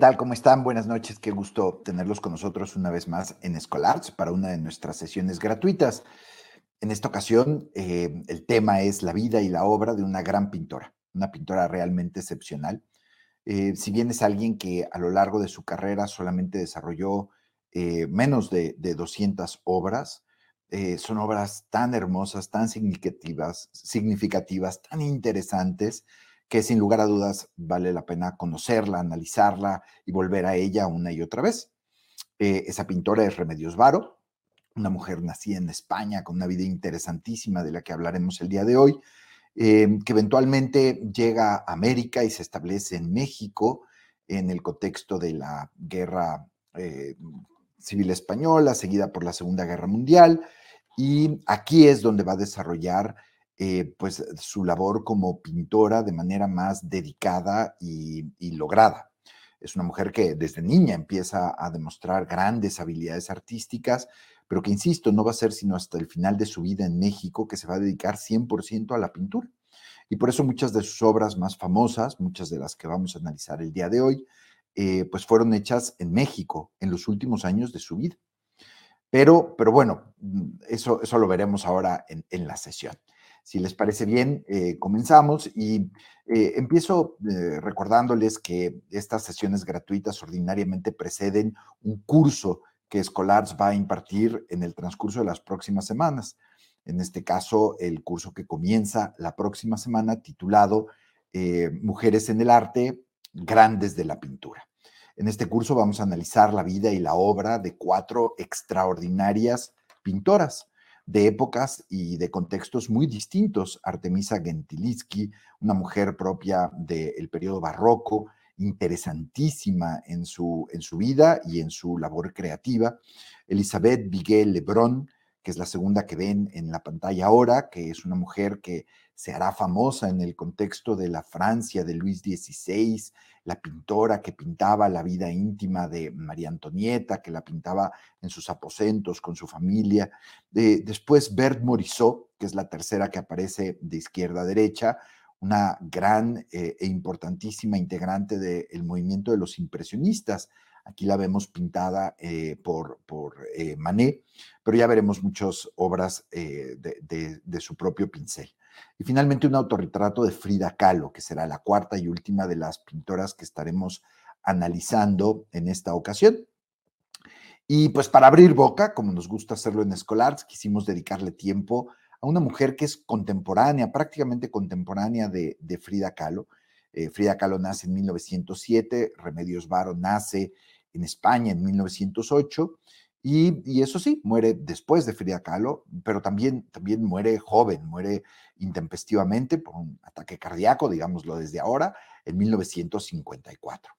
¿Qué tal? ¿Cómo están? Buenas noches. Qué gusto tenerlos con nosotros una vez más en Escolarts para una de nuestras sesiones gratuitas. En esta ocasión, eh, el tema es la vida y la obra de una gran pintora, una pintora realmente excepcional. Eh, si bien es alguien que a lo largo de su carrera solamente desarrolló eh, menos de, de, 200 obras, son obras tan hermosas, tan significativas, significativas, tan interesantes, que sin lugar a dudas vale la pena conocerla, analizarla y volver a ella una y otra vez. Eh, esa pintora es Remedios Varo, una mujer nacida en España con una vida interesantísima de la que hablaremos el día de hoy, eh, que eventualmente llega a América y se establece en México en el contexto de la guerra eh, civil española, seguida por la Segunda Guerra Mundial, y aquí es donde va a desarrollar eh, pues su labor como pintora de manera más dedicada y, lograda. Es una mujer que desde niña empieza a demostrar grandes habilidades artísticas, pero que, insisto, no va a ser sino hasta el final de su vida en México que se va a dedicar 100% a la pintura. Y por eso muchas de sus obras más famosas, muchas de las que vamos a analizar el día de hoy, eh, pues fueron hechas en México en los últimos años de su vida. Pero, pero bueno, mm, eso, eso lo veremos ahora en, en la sesión. Si les parece bien, eh, comenzamos y eh, empiezo eh, recordándoles que estas sesiones gratuitas ordinariamente preceden un curso que Escolars va a impartir en el transcurso de las próximas semanas. En este caso, el curso que comienza la próxima semana titulado Mujeres en el Arte, Grandes de la Pintura. En este curso vamos a analizar la vida y la obra de cuatro extraordinarias pintoras de épocas y de contextos muy distintos. Artemisa Gentileschi, una mujer propia del periodo barroco, interesantísima en su, en su vida y en su labor creativa. Elizabeth Miguel Lebrón, que es la segunda que ven en la pantalla ahora, que es una mujer que se hará famosa en el contexto de la Francia de Luis XVI, la pintora que pintaba la vida íntima de María Antonieta, que la pintaba en sus aposentos con su familia. después Bert Morisot, que es la tercera que aparece de izquierda a derecha, una gran eh, e importantísima integrante del movimiento de los impresionistas. Aquí la vemos pintada eh, por, por eh, Manet, pero ya veremos muchas obras de, de su propio pincel. Y finalmente un autorretrato de Frida Kahlo, que será la cuarta y última de las pintoras que estaremos analizando en esta ocasión. Y pues para abrir boca, como nos gusta hacerlo en Escolars, quisimos dedicarle tiempo a una mujer que es contemporánea, prácticamente contemporánea de, Frida Kahlo. Eh, Frida Kahlo nace en 1907, Remedios Varo nace en España en 1908 y, eso sí, muere después de Frida Kahlo, pero también, también muere joven, muere intempestivamente por un ataque cardíaco, digámoslo desde ahora, en 1954.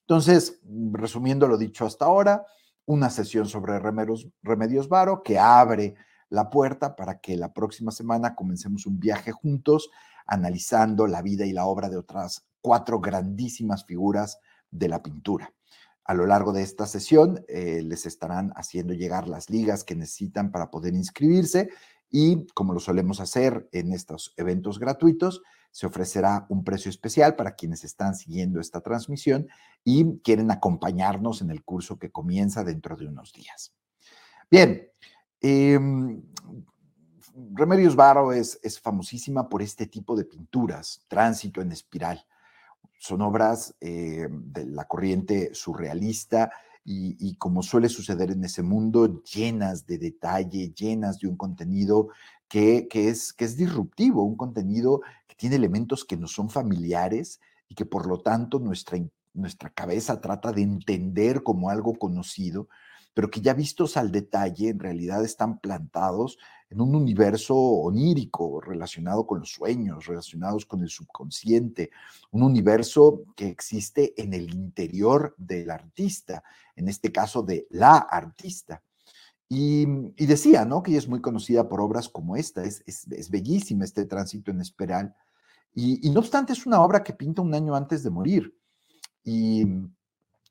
Entonces, resumiendo lo dicho hasta ahora, una sesión sobre Remedios, Remedios Varo que abre la puerta para que la próxima semana comencemos un viaje juntos analizando la vida y la obra de otras cuatro grandísimas figuras de la pintura. A lo largo de esta sesión eh, les estarán haciendo llegar las ligas que necesitan para poder inscribirse y como lo solemos hacer en estos eventos gratuitos, se ofrecerá un precio especial para quienes están siguiendo esta transmisión y quieren acompañarnos en el curso que comienza dentro de unos días. Bien, em, Remedios Varo es, es famosísima por este tipo de pinturas, tránsito en espiral son obras eh, de la corriente surrealista y, como suele suceder en ese mundo, llenas de detalle, llenas de un contenido que, es, que es disruptivo, un contenido que tiene elementos que no son familiares y que por lo tanto nuestra, nuestra cabeza trata de entender como algo conocido, pero que ya vistos al detalle en realidad están plantados en un universo onírico relacionado con los sueños, relacionados con el subconsciente, un universo que existe en el interior del artista, en este caso de la artista. Y, decía, ¿no? Que ella es muy conocida por obras como esta, es, bellísima este tránsito en espiral. Y, no obstante es una obra que pinta un año antes de morir. Y,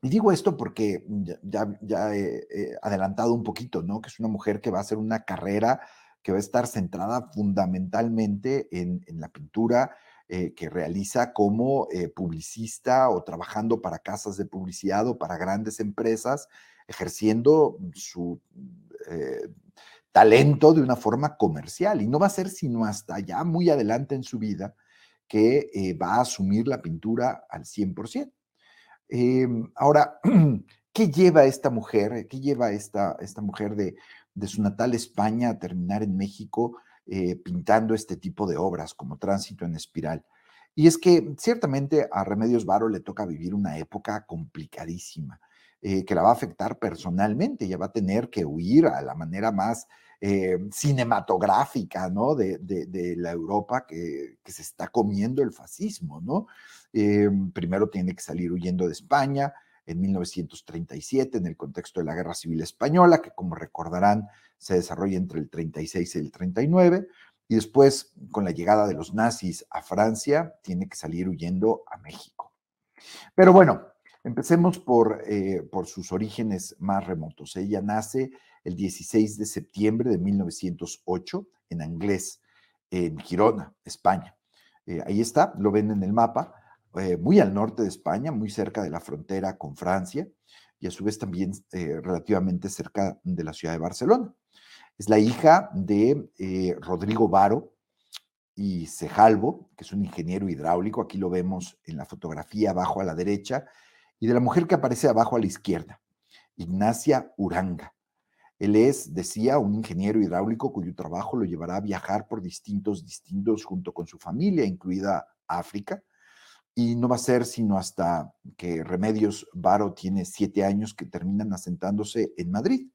y digo esto porque ya, ya, he, adelantado un poquito, ¿no? Que es una mujer que va a hacer una carrera que va a estar centrada fundamentalmente en, la pintura, eh, que realiza como eh, publicista o trabajando para casas de publicidad o para grandes empresas, ejerciendo su eh, talento de una forma comercial. Y no va a ser sino hasta ya muy adelante en su vida que va a asumir la pintura al 100%. Em, ahora, ¿qué lleva esta mujer? ¿Qué lleva esta, esta mujer de, de su natal España a terminar en México eh, pintando este tipo de obras como Tránsito en Espiral. Y es que ciertamente a Remedios Varo le toca vivir una época complicadísima, eh, que la va a afectar personalmente, ya va a tener que huir a la manera más eh, cinematográfica, ¿no? De, la Europa que, que, se está comiendo el fascismo, ¿no? primero tiene que salir huyendo de España, en 1937 en el contexto de la Guerra Civil Española, que como recordarán se desarrolla entre el 36 y el 39, y después con la llegada de los nazis a Francia tiene que salir huyendo a México. Pero bueno, empecemos por, eh, por sus orígenes más remotos. Ella nace el 16 de septiembre de 1908 en Anglés, en Girona, España. Eh, ahí está, lo ven en el mapa. Eh, muy al norte de España, muy cerca de la frontera con Francia y a su vez también eh, relativamente cerca de la ciudad de Barcelona. Es la hija de eh, Rodrigo Varo y Cejalvo, que es un ingeniero hidráulico, aquí lo vemos en la fotografía abajo a la derecha, y de la mujer que aparece abajo a la izquierda, Ignacia Uranga. Él es, decía, un ingeniero hidráulico cuyo trabajo lo llevará a viajar por distintos distintos junto con su familia, incluida África, y no va a ser sino hasta que Remedios Varo tiene siete años que terminan asentándose en Madrid.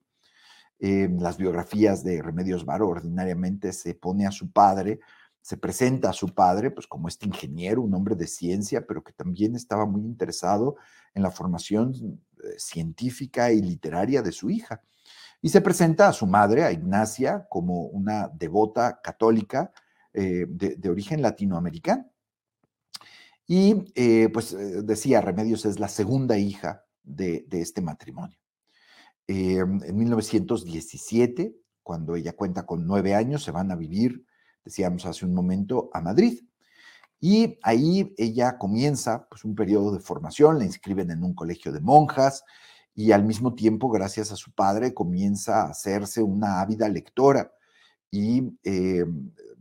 En las biografías de Remedios Varo ordinariamente se pone a su padre, se presenta a su padre pues como este ingeniero, un hombre de ciencia, pero que también estaba muy interesado en la formación eh, científica y literaria de su hija. Y se presenta a su madre, a Ignacia, como una devota católica eh, de origen latinoamericano. Y eh, pues eh, decía, Remedios es la segunda hija de, este matrimonio. Eh, en 1917, cuando ella cuenta con nueve años, se van a vivir, decíamos hace un momento, a Madrid. Y ahí ella comienza pues, un periodo de formación, la inscriben en un colegio de monjas y al mismo tiempo, gracias a su padre, comienza a hacerse una ávida lectora y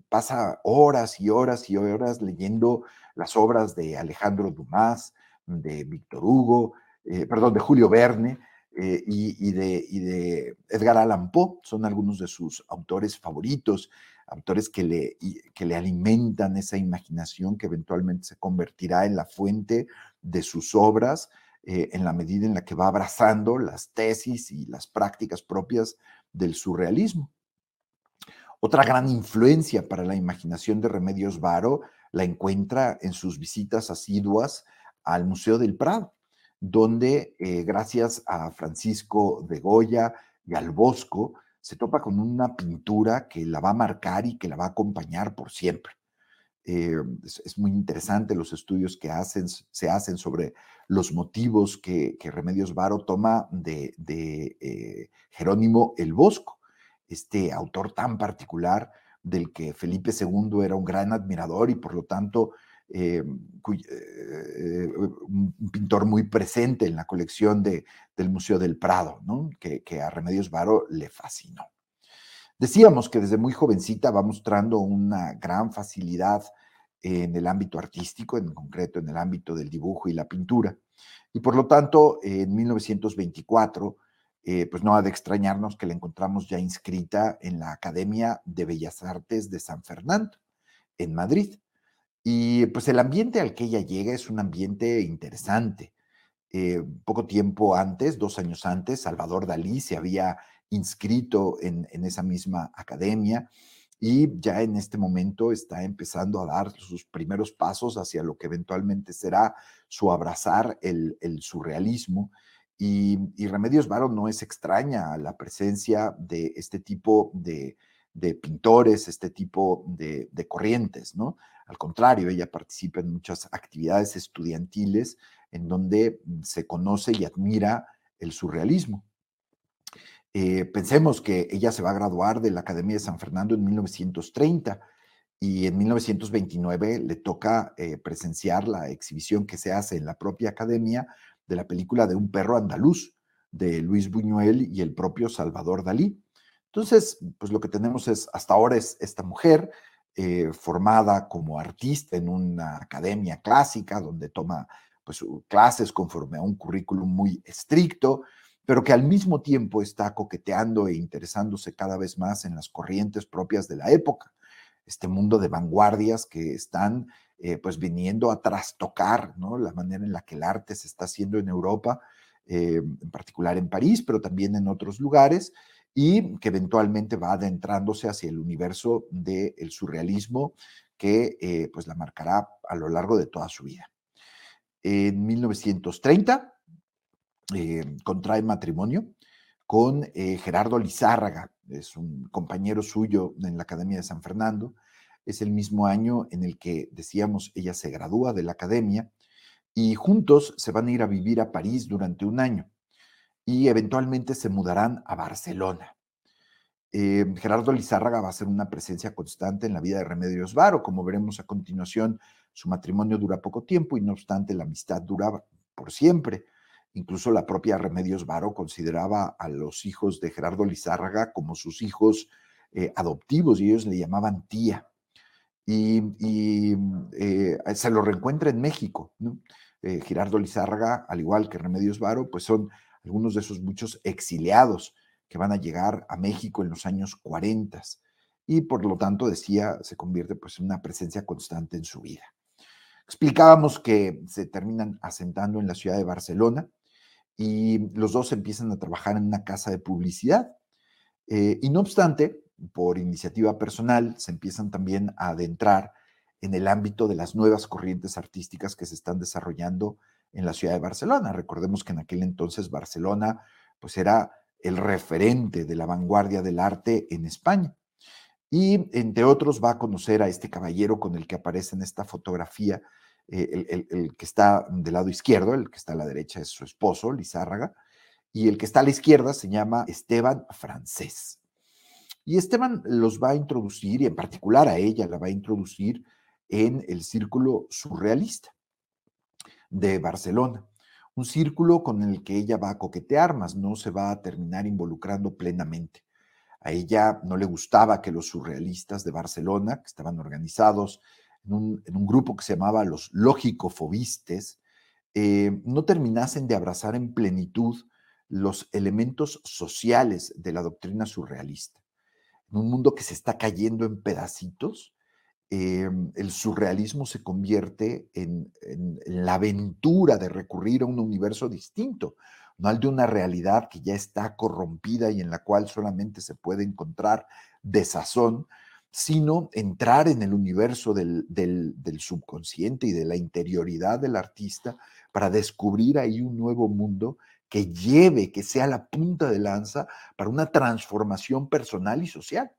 pasa horas y horas y horas leyendo las obras de Alejandro Dumas, de Víctor Hugo, eh, perdón, de Julio Verne eh, y, de, Edgar Allan Poe, son algunos de sus autores favoritos, autores que le, que le alimentan esa imaginación que eventualmente se convertirá en la fuente de sus obras eh, en la medida en la que va abrazando las tesis y las prácticas propias del surrealismo. Otra gran influencia para la imaginación de Remedios Varo la encuentra en sus visitas asiduas al Museo del Prado, donde eh, gracias a Francisco de Goya y al Bosco se topa con una pintura que la va a marcar y que la va a acompañar por siempre. Eh, es, muy interesante los estudios que se hacen sobre los motivos que, Remedios Varo toma de, eh, Jerónimo el Bosco, este autor tan particular del que Felipe II era un gran admirador y por lo tanto eh, eh, un pintor muy presente en la colección de, del Museo del Prado, ¿no? que, a Remedios Varo le fascinó. Decíamos que desde muy jovencita va mostrando una gran facilidad en el ámbito artístico, en concreto en el ámbito del dibujo y la pintura. Y por lo tanto, en 1924 eh, pues no ha de extrañarnos que la encontramos ya inscrita en la Academia de Bellas Artes de San Fernando, en Madrid. Y pues el ambiente al que ella llega es un ambiente interesante. Eh, poco tiempo antes, dos años antes, Salvador Dalí se había inscrito en, esa misma academia y ya en este momento está empezando a dar sus primeros pasos hacia lo que eventualmente será su abrazar el, el surrealismo y, Remedios Varo no es extraña a la presencia de este tipo de, pintores, este tipo de, corrientes, ¿no? Al contrario, ella participa en muchas actividades estudiantiles en donde se conoce y admira el surrealismo. Eh, pensemos que ella se va a graduar de la Academia de San Fernando en 1930 y en 1929 le toca eh, presenciar la exhibición que se hace en la propia academia de la película de un perro andaluz de Luis Buñuel y el propio Salvador Dalí. Entonces, pues lo que tenemos es, hasta ahora es esta mujer eh, formada como artista en una academia clásica donde toma pues, clases conforme a un currículum muy estricto, pero que al mismo tiempo está coqueteando e interesándose cada vez más en las corrientes propias de la época este mundo de vanguardias que están eh, pues viniendo a trastocar ¿no? la manera en la que el arte se está haciendo en Europa, eh, en particular en París, pero también en otros lugares, y que eventualmente va adentrándose hacia el universo del surrealismo que eh, pues la marcará a lo largo de toda su vida. En 1930 contrae matrimonio con Gerardo Lizárraga, es un compañero suyo en la Academia de San Fernando. Es el mismo año en el que, decíamos, ella se gradúa de la academia y juntos se van a ir a vivir a París durante un año y eventualmente se mudarán a Barcelona. Eh, Gerardo Lizárraga va a ser una presencia constante en la vida de Remedios Varo. Como veremos a continuación, su matrimonio dura poco tiempo y no obstante la amistad dura por siempre. Incluso la propia Remedios Varo consideraba a los hijos de Gerardo Lizárraga como sus hijos eh, adoptivos y ellos le llamaban tía. Y, eh, se lo reencuentra en México. Eh, Gerardo Lizárraga, al igual que Remedios Varo, pues son algunos de esos muchos exiliados que van a llegar a México en los años 40 y por lo tanto, decía, se convierte pues en una presencia constante en su vida. Explicábamos que se terminan asentando en la ciudad de Barcelona, y los dos empiezan a trabajar en una casa de publicidad. Eh, y no obstante, por iniciativa personal, se empiezan también a adentrar en el ámbito de las nuevas corrientes artísticas que se están desarrollando en la ciudad de Barcelona. Recordemos que en aquel entonces Barcelona pues era el referente de la vanguardia del arte en España. Y entre otros va a conocer a este caballero con el que aparece en esta fotografía, eh, el, que está del lado izquierdo, el que está a la derecha es su esposo, Lizárraga, y el que está a la izquierda se llama Esteban Francés. Y Esteban los va a introducir, y en particular a ella la va a introducir en el círculo surrealista de Barcelona. Un círculo con el que ella va a coquetear, mas no se va a terminar involucrando plenamente. A ella no le gustaba que los surrealistas de Barcelona, que estaban organizados en un, grupo que se llamaba los lógico-fobistes, eh, no terminasen de abrazar en plenitud los elementos sociales de la doctrina surrealista. En un mundo que se está cayendo en pedacitos, eh, el surrealismo se convierte en, en, la aventura de recurrir a un universo distinto, no al de una realidad que ya está corrompida y en la cual solamente se puede encontrar desazón, sino entrar en el universo del, subconsciente y de la interioridad del artista para descubrir ahí un nuevo mundo que lleve, que sea la punta de lanza para una transformación personal y social.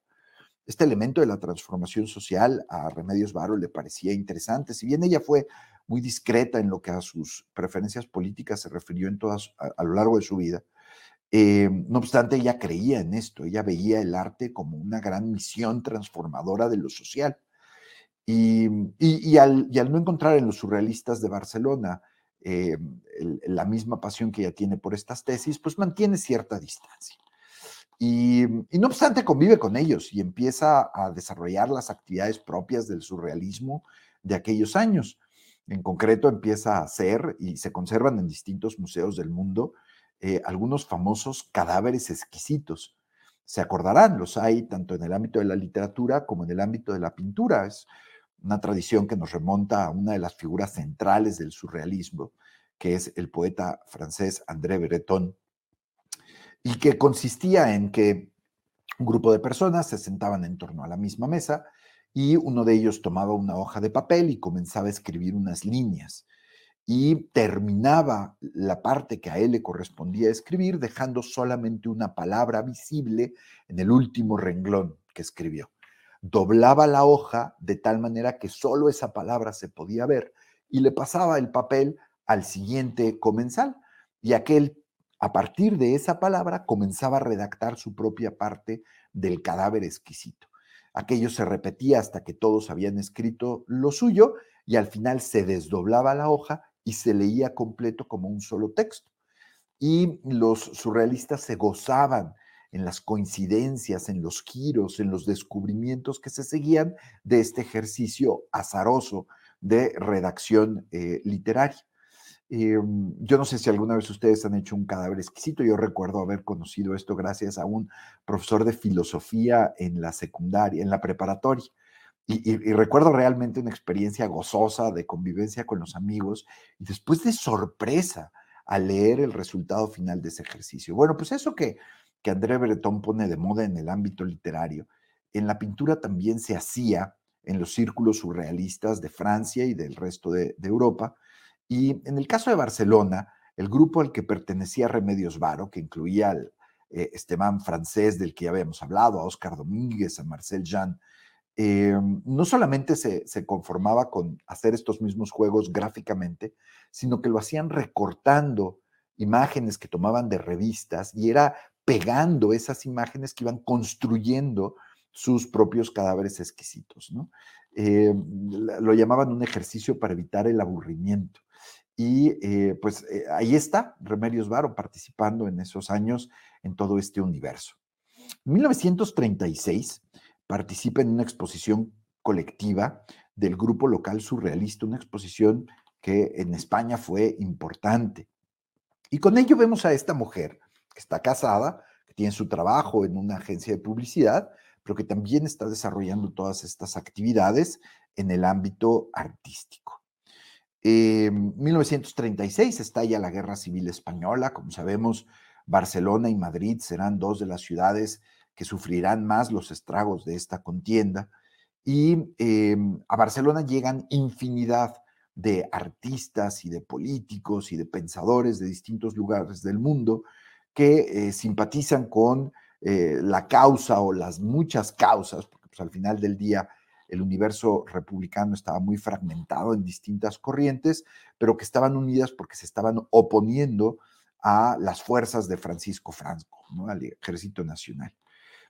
Este elemento de la transformación social a Remedios Varo le parecía interesante, si bien ella fue muy discreta en lo que a sus preferencias políticas se refirió en todas, a lo largo de su vida, eh, no obstante, ella creía en esto, ella veía el arte como una gran misión transformadora de lo social. Y, al, no encontrar en los surrealistas de Barcelona eh, la misma pasión que ella tiene por estas tesis, pues mantiene cierta distancia. Y, no obstante convive con ellos y empieza a desarrollar las actividades propias del surrealismo de aquellos años. En concreto empieza a hacer y se conservan en distintos museos del mundo eh, algunos famosos cadáveres exquisitos. Se acordarán, los hay tanto en el ámbito de la literatura como en el ámbito de la pintura. Es una tradición que nos remonta a una de las figuras centrales del surrealismo, que es el poeta francés André Breton, y que consistía en que un grupo de personas se sentaban en torno a la misma mesa y uno de ellos tomaba una hoja de papel y comenzaba a escribir unas líneas y terminaba la parte que a él le correspondía escribir dejando solamente una palabra visible en el último renglón que escribió. Doblaba la hoja de tal manera que solo esa palabra se podía ver y le pasaba el papel al siguiente comensal y aquel a partir de esa palabra comenzaba a redactar su propia parte del cadáver exquisito. Aquello se repetía hasta que todos habían escrito lo suyo y al final se desdoblaba la hoja y se leía completo como un solo texto. Y los surrealistas se gozaban en las coincidencias, en los giros, en los descubrimientos que se seguían de este ejercicio azaroso de redacción eh, literaria. Em, yo no sé si alguna vez ustedes han hecho un cadáver exquisito. Yo recuerdo haber conocido esto gracias a un profesor de filosofía en la secundaria, en la preparatoria. Y, y, recuerdo realmente una experiencia gozosa de convivencia con los amigos y después de sorpresa al leer el resultado final de ese ejercicio. Bueno, pues eso que, que André Breton pone de moda en el ámbito literario, en la pintura también se hacía en los círculos surrealistas de Francia y del resto de, Europa, y en el caso de Barcelona, el grupo al que pertenecía Remedios Varo, que incluía al eh, Esteban francés del que ya habíamos hablado, a Oscar Domínguez, a Marcel Jean, eh, no solamente se, se, conformaba con hacer estos mismos juegos gráficamente, sino que lo hacían recortando imágenes que tomaban de revistas y era pegando esas imágenes que iban construyendo sus propios cadáveres exquisitos. ¿no? Eh, lo llamaban un ejercicio para evitar el aburrimiento. Y eh, pues eh, ahí está Remedios Varo participando en esos años en todo este universo. En 1936 participa en una exposición colectiva del grupo local surrealista, una exposición que en España fue importante. Y con ello vemos a esta mujer que está casada, que tiene su trabajo en una agencia de publicidad, pero que también está desarrollando todas estas actividades en el ámbito artístico. En 1936 estalla la Guerra Civil Española. Como sabemos, Barcelona y Madrid serán dos de las ciudades que sufrirán más los estragos de esta contienda. Y em, a Barcelona llegan infinidad de artistas y de políticos y de pensadores de distintos lugares del mundo que eh, simpatizan con eh, la causa o las muchas causas, porque pues, al final del día el universo republicano estaba muy fragmentado en distintas corrientes, pero que estaban unidas porque se estaban oponiendo a las fuerzas de Francisco Franco, ¿no? al Ejército Nacional.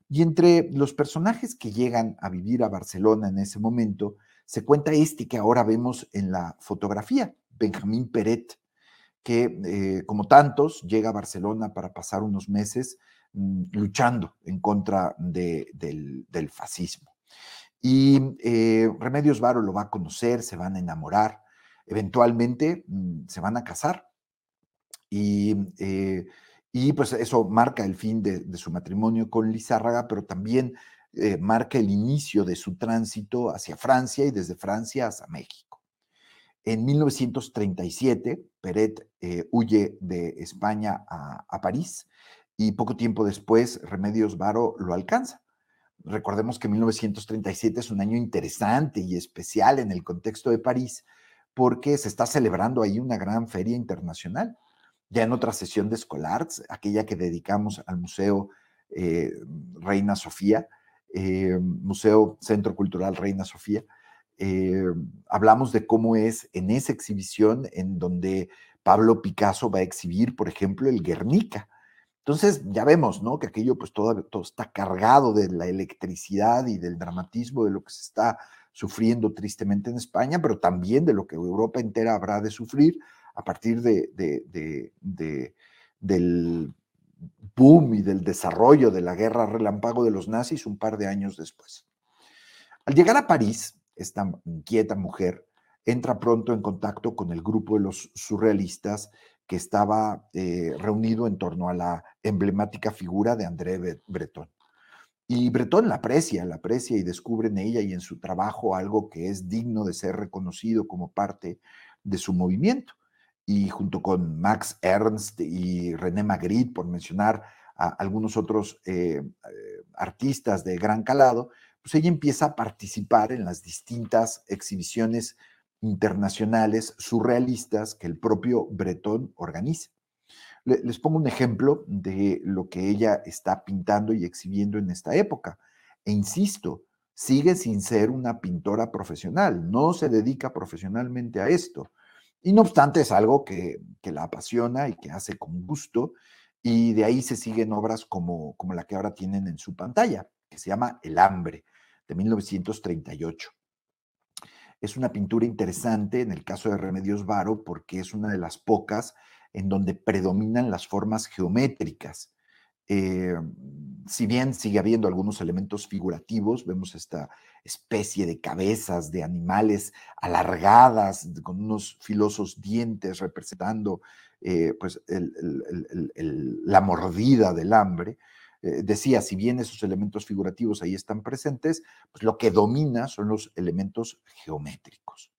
Y entre los personajes que llegan a vivir a Barcelona en ese momento, se cuenta este que ahora vemos en la fotografía, Benjamín Peret, que eh, como tantos llega a Barcelona para pasar unos meses mm, luchando en contra del fascismo. Y eh, Remedios Varo lo va a conocer, se van a enamorar, eventualmente mm, se van a casar. Y, eh, y, pues eso marca el fin de, su matrimonio con Lizárraga, pero también marca el inicio de su tránsito hacia Francia y desde Francia hacia México. En 1937, Peret huye de España a, París y poco tiempo después Remedios Varo lo alcanza Recordemos que 1937 es un año interesante y especial en el contexto de París porque se está celebrando ahí una gran feria internacional. Ya en otra sesión de Escolarts, aquella que dedicamos al Museo eh, Reina Sofía, eh, Museo Centro Cultural Reina Sofía, eh, hablamos de cómo es en esa exhibición en donde Pablo Picasso va a exhibir, por ejemplo, el Guernica, entonces, ya vemos, ¿no? Que aquello pues todo, está cargado de la electricidad y del dramatismo de lo que se está sufriendo tristemente en España, pero también de lo que Europa entera habrá de sufrir a partir de, del boom y del desarrollo de la guerra relámpago de los nazis un par de años después. Al llegar a París, esta inquieta mujer entra pronto en contacto con el grupo de los surrealistas que estaba eh, reunido en torno a la emblemática figura de André Breton. Y Breton la aprecia, la aprecia y descubre en ella y en su trabajo algo que es digno de ser reconocido como parte de su movimiento. Y junto con Max Ernst y René Magritte, por mencionar a algunos otros eh, eh, artistas de gran calado, pues ella empieza a participar en las distintas exhibiciones internacionales surrealistas que el propio Breton organiza. Les pongo un ejemplo de lo que ella está pintando y exhibiendo en esta época. E insisto, sigue sin ser una pintora profesional, no se dedica profesionalmente a esto. Y no obstante es algo que, la apasiona y que hace con gusto. Y de ahí se siguen obras como, como la que ahora tienen en su pantalla, que se llama El hambre, de 1938. Es una pintura interesante en el caso de Remedios Varo porque es una de las pocas en donde predominan las formas geométricas. Eh, si bien sigue habiendo algunos elementos figurativos, vemos esta especie de cabezas de animales alargadas con unos filosos dientes representando eh, pues la mordida del hambre. Eh, decía, si bien esos elementos figurativos ahí están presentes, pues lo que domina son los elementos geométricos.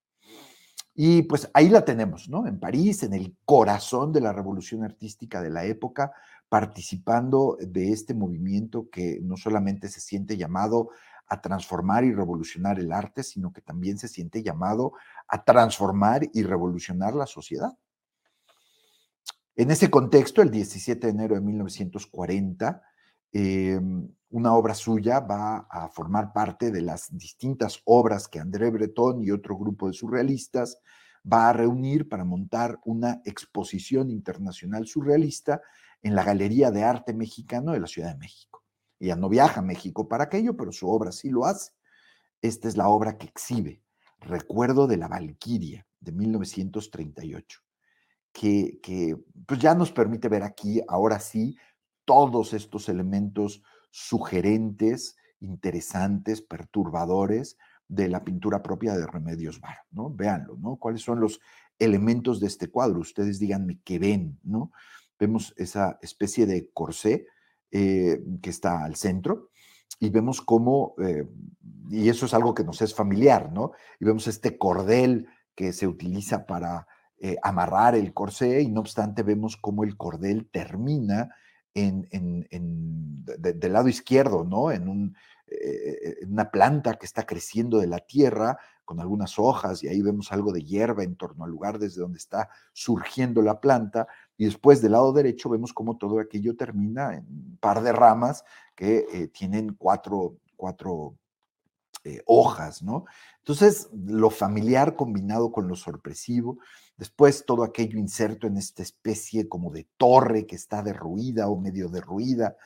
Y pues ahí la tenemos, ¿no? En París, en el corazón de la revolución artística de la época, participando de este movimiento que no solamente se siente llamado a transformar y revolucionar el arte, sino que también se siente llamado a transformar y revolucionar la sociedad. En ese contexto, el 17 de enero de 1940, em, una obra suya va a formar parte de las distintas obras que André Breton y otro grupo de surrealistas va a reunir para montar una exposición internacional surrealista en la Galería de Arte Mexicano de la Ciudad de México. Ella no viaja a México para aquello, pero su obra sí lo hace. Esta es la obra que exhibe, Recuerdo de la Valquiria, de 1938, que, que pues ya nos permite ver aquí, ahora sí, todos estos elementos sugerentes, interesantes, perturbadores de la pintura propia de Remedios Varo, ¿no? Véanlo, ¿no? ¿Cuáles son los elementos de este cuadro? Ustedes díganme qué ven, ¿no? Vemos esa especie de corsé eh, que está al centro y vemos cómo, eh, y eso es algo que nos es familiar, ¿no? Y vemos este cordel que se utiliza para eh, amarrar el corsé y no obstante vemos cómo el cordel termina en, del lado izquierdo, ¿no? En, un, en una planta que está creciendo de la tierra con algunas hojas y ahí vemos algo de hierba en torno al lugar desde donde está surgiendo la planta y después del lado derecho vemos cómo todo aquello termina en un par de ramas que eh, tienen cuatro, cuatro eh, hojas, ¿no? Entonces, lo familiar combinado con lo sorpresivo, después todo aquello inserto en esta especie como de torre que está derruida o medio derruida,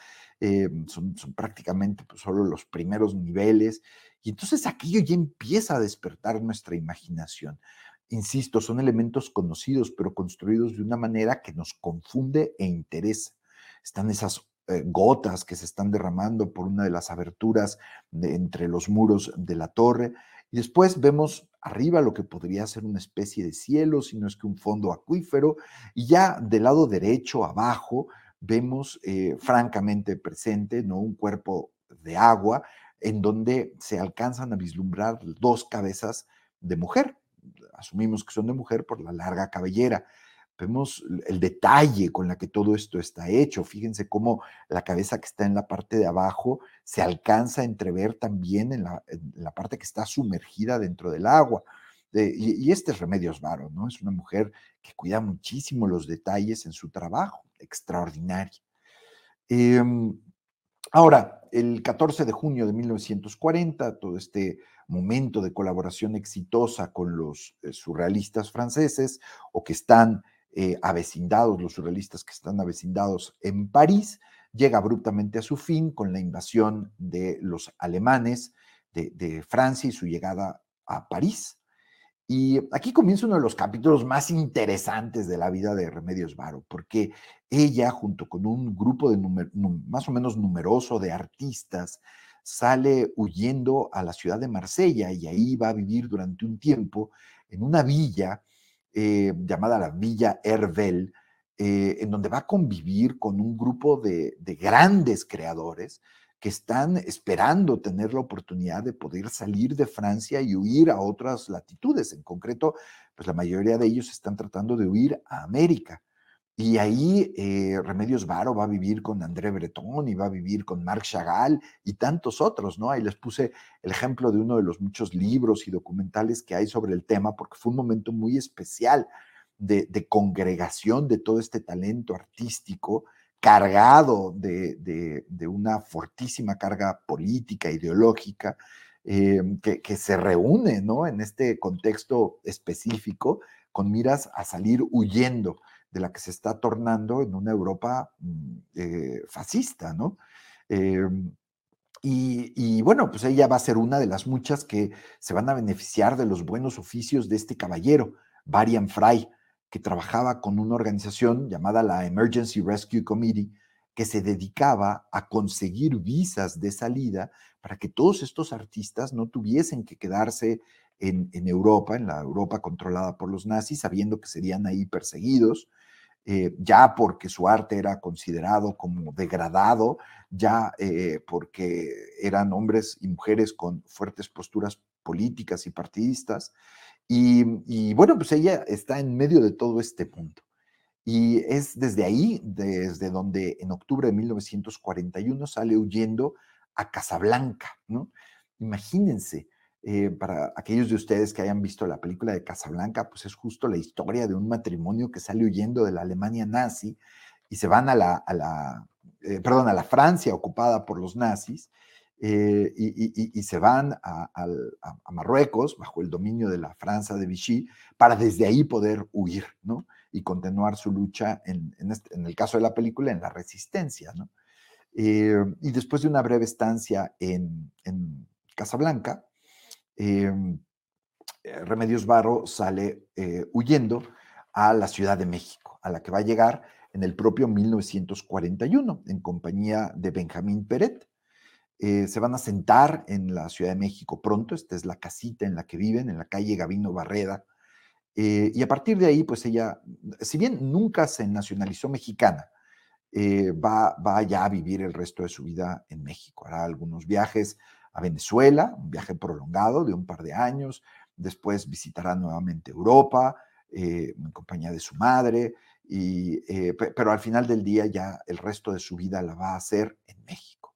eh, son, prácticamente pues, solo los primeros niveles, y entonces aquello ya empieza a despertar nuestra imaginación. Insisto, son elementos conocidos, pero construidos de una manera que nos confunde e interesa. Están esas eh, gotas que se están derramando por una de las aberturas entre los muros de la torre. Y después vemos arriba lo que podría ser una especie de cielo, si no es que un fondo acuífero. Y ya del lado derecho, abajo, vemos eh, francamente presente ¿no? un cuerpo de agua en donde se alcanzan a vislumbrar dos cabezas de mujer. Asumimos que son de mujer por la larga cabellera. Vemos el detalle con la que todo esto está hecho. Fíjense cómo la cabeza que está en la parte de abajo se alcanza a entrever también en la, parte que está sumergida dentro del agua. y, este es Remedios Varo, ¿no? Es una mujer que cuida muchísimo los detalles en su trabajo, extraordinaria. Em, ahora, el 14 de junio de 1940, todo este momento de colaboración exitosa con los eh, surrealistas franceses o que están eh, avecindados, los surrealistas que están avecindados en París, llega abruptamente a su fin con la invasión de los alemanes de Francia y su llegada a París. Y aquí comienza uno de los capítulos más interesantes de la vida de Remedios Varo, porque ella, junto con un grupo de más o menos numeroso de artistas, sale huyendo a la ciudad de Marsella y ahí va a vivir durante un tiempo en una villa eh, llamada la Villa Hervel, eh, en donde va a convivir con un grupo de, de grandes creadores que están esperando tener la oportunidad de poder salir de Francia y huir a otras latitudes. En concreto, pues la mayoría de ellos están tratando de huir a América. Y ahí eh, Remedios Varo va a vivir con André Breton y va a vivir con Marc Chagall y tantos otros, ¿no? Ahí les puse el ejemplo de uno de los muchos libros y documentales que hay sobre el tema, porque fue un momento muy especial de, congregación de todo este talento artístico cargado de, una fortísima carga política, ideológica, eh, que, se reúne ¿no? en este contexto específico con miras a salir huyendo de la que se está tornando en una Europa mm, eh, fascista, ¿no? Eh, Y, bueno, pues ella va a ser una de las muchas que se van a beneficiar de los buenos oficios de este caballero, Varian Fry, que trabajaba con una organización llamada la Emergency Rescue Committee, que se dedicaba a conseguir visas de salida para que todos estos artistas no tuviesen que quedarse en, Europa, en la Europa controlada por los nazis, sabiendo que serían ahí perseguidos, eh, ya porque su arte era considerado como degradado, ya eh, porque eran hombres y mujeres con fuertes posturas políticas y partidistas. Y, bueno, pues ella está en medio de todo este punto. Y es desde ahí, desde donde en octubre de 1941 sale huyendo a Casablanca, ¿no? Imagínense, eh, para aquellos de ustedes que hayan visto la película de Casablanca, pues es justo la historia de un matrimonio que sale huyendo de la Alemania nazi y se van a la, eh, perdón, a la Francia ocupada por los nazis eh, y, se van a, Marruecos bajo el dominio de la Francia de Vichy para desde ahí poder huir, ¿no? Y continuar su lucha, en, este, el caso de la película, en la resistencia, ¿no? y después de una breve estancia en, Casablanca, eh, Remedios Varo sale eh, huyendo a la Ciudad de México, a la que va a llegar en el propio 1941, en compañía de Benjamín Peret. Eh, se van a sentar en la Ciudad de México pronto, esta es la casita en la que viven, en la calle Gavino Barreda, y a partir de ahí, pues ella, si bien nunca se nacionalizó mexicana, va, va ya a vivir el resto de su vida en México, hará algunos viajes a Venezuela, un viaje prolongado de un par de años, después visitará nuevamente Europa eh, en compañía de su madre, y, eh, pero al final del día ya el resto de su vida la va a hacer en México.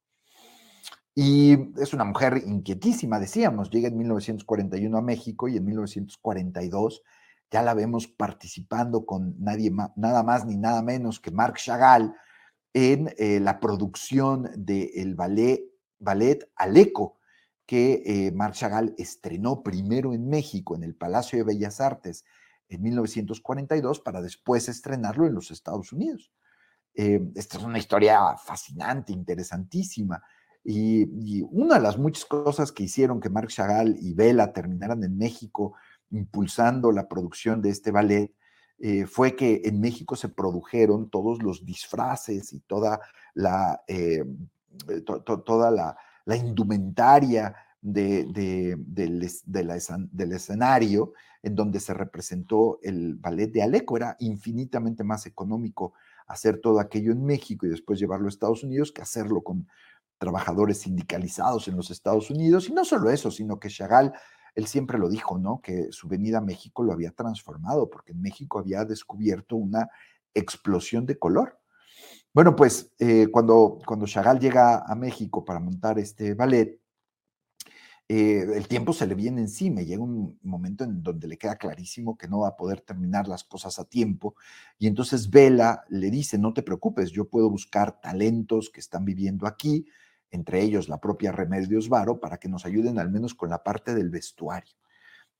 Y es una mujer inquietísima, decíamos, llega en 1941 a México y en 1942 ya la vemos participando con nadie nada más ni nada menos que Marc Chagall en eh, la producción del ballet ballet Aleco, que eh, Marc Chagall estrenó primero en México, en el Palacio de Bellas Artes, en 1942, para después estrenarlo en los Estados Unidos. Eh, esta es una historia fascinante, interesantísima. Y, una de las muchas cosas que hicieron que Marc Chagall y Vela terminaran en México impulsando la producción de este ballet eh, fue que en México se produjeron todos los disfraces y toda la eh, toda la, indumentaria del, escenario en donde se representó el ballet de Aleco. Era infinitamente más económico hacer todo aquello en México y después llevarlo a Estados Unidos que hacerlo con trabajadores sindicalizados en los Estados Unidos. Y no solo eso, sino que Chagall, él siempre lo dijo, ¿no? Que su venida a México lo había transformado, porque en México había descubierto una explosión de color. Bueno, pues eh, cuando, cuando Chagall llega a México para montar este ballet, eh, el tiempo se le viene encima, llega un momento en donde le queda clarísimo que no va a poder terminar las cosas a tiempo, y entonces Vela le dice, no te preocupes, yo puedo buscar talentos que están viviendo aquí, entre ellos la propia Remedios Varo, para que nos ayuden al menos con la parte del vestuario.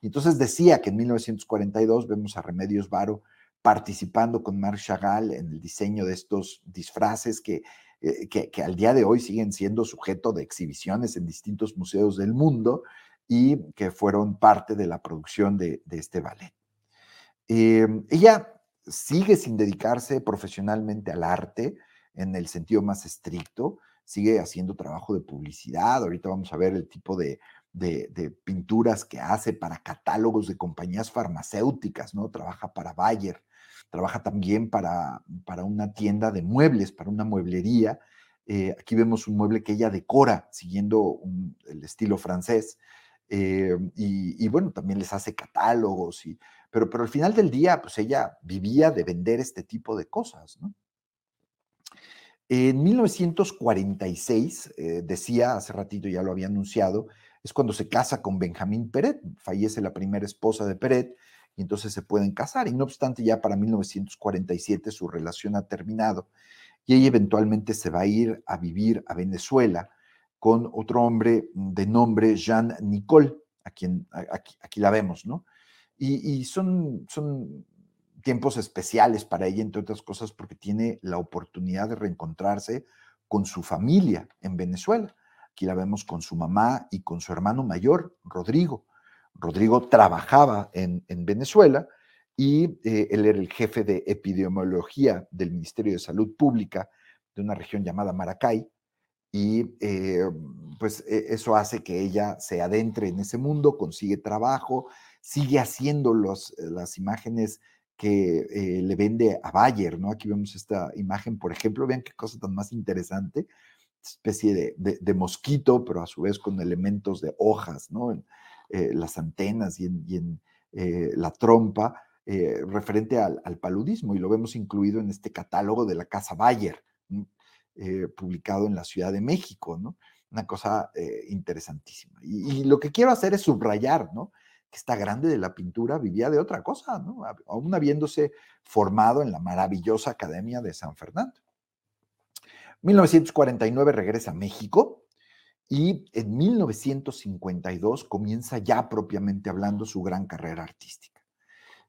Y entonces decía que en 1942 vemos a Remedios Varo participando con Marc Chagall en el diseño de estos disfraces que, eh, que, al día de hoy siguen siendo sujeto de exhibiciones en distintos museos del mundo y que fueron parte de la producción de, este ballet. Em, ella sigue sin dedicarse profesionalmente al arte en el sentido más estricto, sigue haciendo trabajo de publicidad, ahorita vamos a ver el tipo de, de, pinturas que hace para catálogos de compañías farmacéuticas, ¿no? Trabaja para Bayer, trabaja también para, para una tienda de muebles, para una mueblería. Eh, aquí vemos un mueble que ella decora siguiendo el estilo francés. Eh, y, bueno, también les hace catálogos, y, pero, pero al final del día, pues ella vivía de vender este tipo de cosas. En 1946, eh, decía, hace ratito ya lo había anunciado, es cuando se casa con Benjamín Peret, fallece la primera esposa de Peret, y entonces se pueden casar. Y no obstante, ya para 1947 su relación ha terminado y ella eventualmente se va a ir a vivir a Venezuela con otro hombre de nombre Jean Nicole, a quien aquí, la vemos, ¿no? Y, son, son tiempos especiales para ella, entre otras cosas, porque tiene la oportunidad de reencontrarse con su familia en Venezuela. Aquí la vemos con su mamá y con su hermano mayor, Rodrigo. Rodrigo trabajaba en, Venezuela y eh, él era el jefe de epidemiología del Ministerio de Salud Pública de una región llamada Maracay. Y eh, pues e, eso hace que ella se adentre en ese mundo, consigue trabajo, sigue haciendo los, las imágenes que eh, le vende a Bayer, ¿no? Aquí vemos esta imagen, por ejemplo, vean qué cosa tan más interesante, especie de, mosquito, pero a su vez con elementos de hojas, ¿no? Eh, las antenas y en, eh, la trompa, referente al, paludismo, y lo vemos incluido en este catálogo de la Casa Bayer, publicado en la Ciudad de México, ¿no? Una cosa interesantísima. Y, y, lo que quiero hacer es subrayar, ¿no? que esta grande de la pintura vivía de otra cosa, ¿no? aún habiéndose formado en la maravillosa Academia de San Fernando. 1949 regresa a México y en 1952 comienza ya propiamente hablando su gran carrera artística.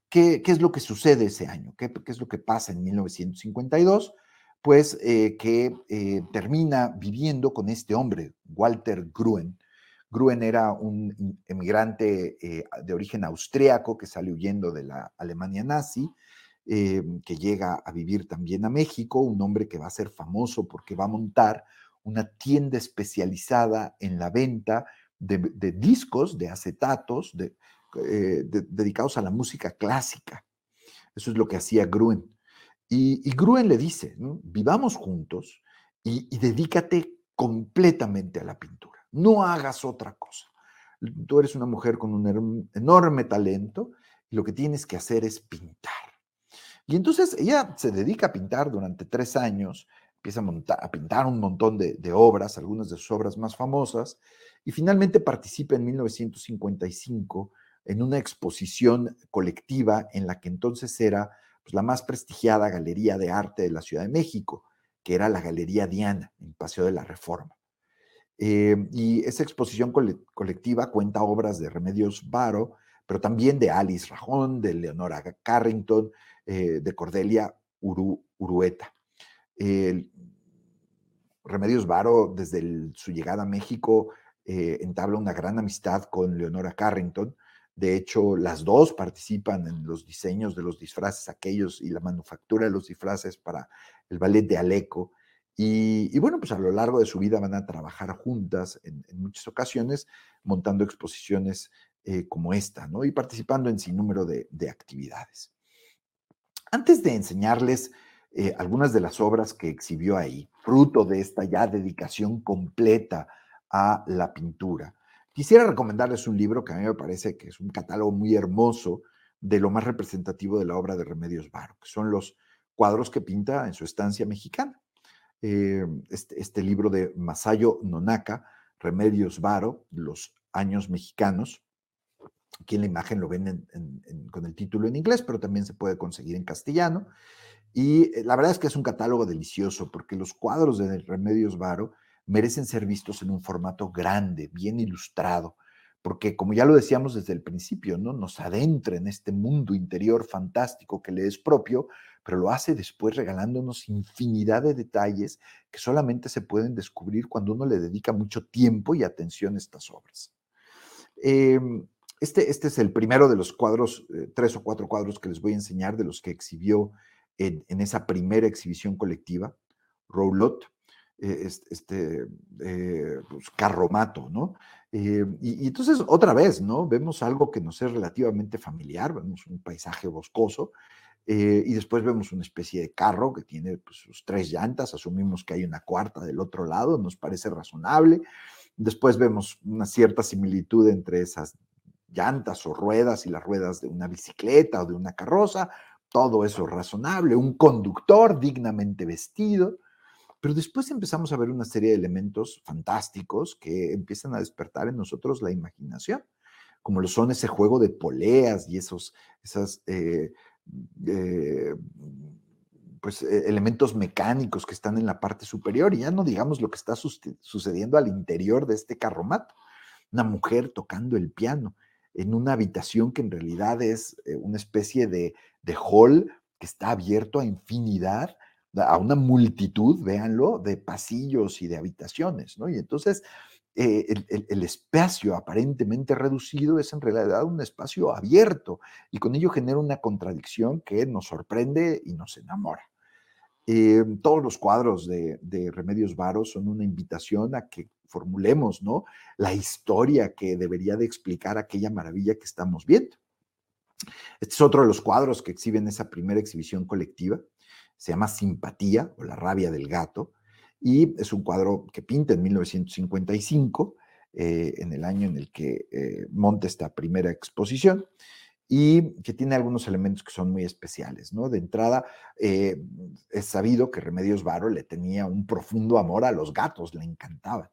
¿Qué, es lo que sucede ese año? ¿Qué, es lo que pasa en 1952? Pues eh, que eh, termina viviendo con este hombre, Walter Gruen, Gruen era un emigrante eh, de origen austriaco que sale huyendo de la Alemania nazi, que llega a vivir también a México, un hombre que va a ser famoso porque va a montar una tienda especializada en la venta de, discos, de acetatos, eh, dedicados a la música clásica. Eso es lo que hacía Gruen. Y, Gruen le dice, vivamos juntos y dedícate completamente a la pintura no hagas otra cosa. Tú eres una mujer con un enorme talento y lo que tienes que hacer es pintar. Y entonces ella se dedica a pintar durante tres años, empieza a, pintar un montón de, obras, algunas de sus obras más famosas, y finalmente participa en 1955 en una exposición colectiva en la que entonces era pues, la más prestigiada galería de arte de la Ciudad de México, que era la Galería Diana, en Paseo de la Reforma. Eh, y esa exposición colectiva cuenta obras de Remedios Varo, pero también de Alice Rajón, de Leonora Carrington, eh, de Cordelia Urueta. Remedios Varo, desde su llegada a México, eh, entabla una gran amistad con Leonora Carrington. De hecho, las dos participan en los diseños de los disfraces aquellos y la manufactura de los disfraces para el ballet de Aleco. Y, bueno, pues a lo largo de su vida van a trabajar juntas en, muchas ocasiones, montando exposiciones eh, como esta, ¿no? Y participando en sin número de, actividades. Antes de enseñarles eh, algunas de las obras que exhibió ahí, fruto de esta ya dedicación completa a la pintura, quisiera recomendarles un libro que a mí me parece que es un catálogo muy hermoso de lo más representativo de la obra de Remedios Varo, que son los cuadros que pinta en su estancia mexicana. Eh, este, este, libro de Masayo Nonaka, Remedios Varo, Los Años Mexicanos. Aquí en la imagen lo ven con el título en inglés, pero también se puede conseguir en castellano. Y eh, la verdad es que es un catálogo delicioso porque los cuadros de Remedios Varo merecen ser vistos en un formato grande, bien ilustrado, porque como ya lo decíamos desde el principio, ¿no? Nos adentra en este mundo interior fantástico que le es propio, pero lo hace después regalándonos infinidad de detalles que solamente se pueden descubrir cuando uno le dedica mucho tiempo y atención a estas obras. Em, este, este es el primero de los cuadros, eh, tres o cuatro cuadros que les voy a enseñar de los que exhibió en, esa primera exhibición colectiva, Roulotte, eh, este, eh, pues, carromato, ¿no? y, y, entonces, otra vez, ¿no? Vemos algo que nos es relativamente familiar, vemos un paisaje boscoso, eh, y después vemos una especie de carro que tiene pues, sus tres llantas, asumimos que hay una cuarta del otro lado, nos parece razonable. Después vemos una cierta similitud entre esas llantas o ruedas y las ruedas de una bicicleta o de una carroza, todo eso es razonable, un conductor dignamente vestido, pero después empezamos a ver una serie de elementos fantásticos que empiezan a despertar en nosotros la imaginación, como lo son ese juego de poleas y esos, eh, eh, pues, e, elementos mecánicos que están en la parte superior y ya no digamos lo que está sucediendo al interior de este carromato. Una mujer tocando el piano en una habitación que en realidad es eh, una especie de, de hall que está abierto a infinidad, a una multitud, véanlo, de pasillos y de habitaciones, ¿no? Y entonces eh, el, espacio aparentemente reducido es en realidad un espacio abierto y con ello genera una contradicción que nos sorprende y nos enamora. Eh, todos los cuadros de, Remedios Varo son una invitación a que formulemos ¿no? la historia que debería de explicar aquella maravilla que estamos viendo. Este es otro de los cuadros que exhiben esa primera exhibición colectiva. Se llama Simpatía o la rabia del gato y es un cuadro que pinta en 1955, eh, en el año en el que eh, monta esta primera exposición y que tiene algunos elementos que son muy especiales, ¿no? De entrada, eh, es sabido que Remedios Varo le tenía un profundo amor a los gatos, le encantaban.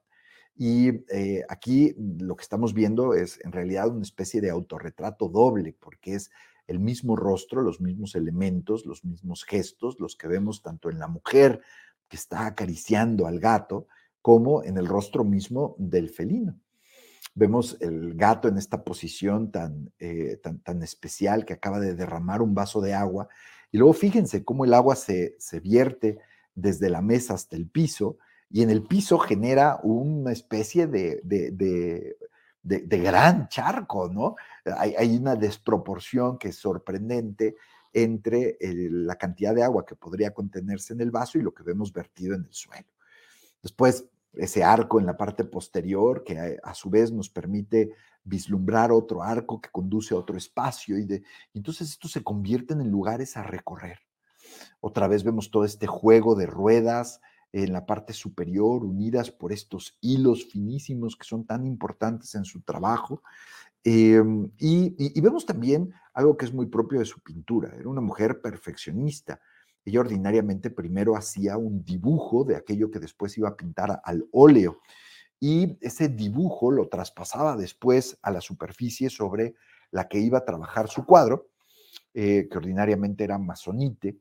Y eh, aquí lo que estamos viendo es en realidad una especie de autorretrato doble, porque es el mismo rostro, los mismos elementos, los mismos gestos, los que vemos tanto en la mujer que está acariciando al gato, como en el rostro mismo del felino vemos el gato en esta posición tan, eh, tan, tan, especial que acaba de derramar un vaso de agua. Y luego fíjense cómo el agua se, se vierte desde la mesa hasta el piso y en el piso genera una especie de, de, de, gran charco, ¿no? Hay, una desproporción que es sorprendente entre la cantidad de agua que podría contenerse en el vaso y lo que vemos vertido en el suelo. Después ese arco en la parte posterior que a, su vez nos permite vislumbrar otro arco que conduce a otro espacio y entonces esto se convierte en lugares a recorrer. Otra vez vemos todo este juego de ruedas en la parte superior unidas por estos hilos finísimos que son tan importantes en su trabajo. Em, y vemos también algo que es muy propio de su pintura. Era una mujer perfeccionista ella ordinariamente primero hacía un dibujo de aquello que después iba a pintar al óleo y ese dibujo lo traspasaba después a la superficie sobre la que iba a trabajar su cuadro, eh, que ordinariamente era masonite,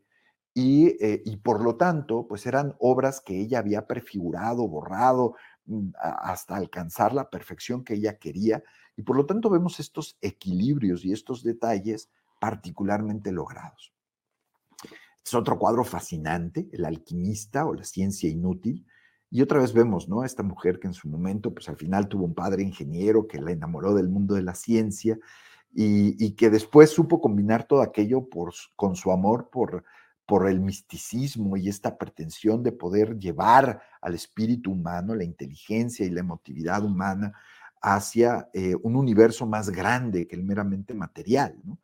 y, eh, y, por lo tanto, pues eran obras que ella había prefigurado, borrado, mm, hasta alcanzar la perfección que ella quería, y por lo tanto vemos estos equilibrios y estos detalles particularmente logrados. Es otro cuadro fascinante, El alquimista o la ciencia inútil. Y otra vez vemos, ¿no? Esta mujer que en su momento, pues al final tuvo un padre ingeniero que la enamoró del mundo de la ciencia y, que después supo combinar todo aquello por, con su amor por, por el misticismo y esta pretensión de poder llevar al espíritu humano, la inteligencia y la emotividad humana hacia eh, un universo más grande que el meramente material, ¿no?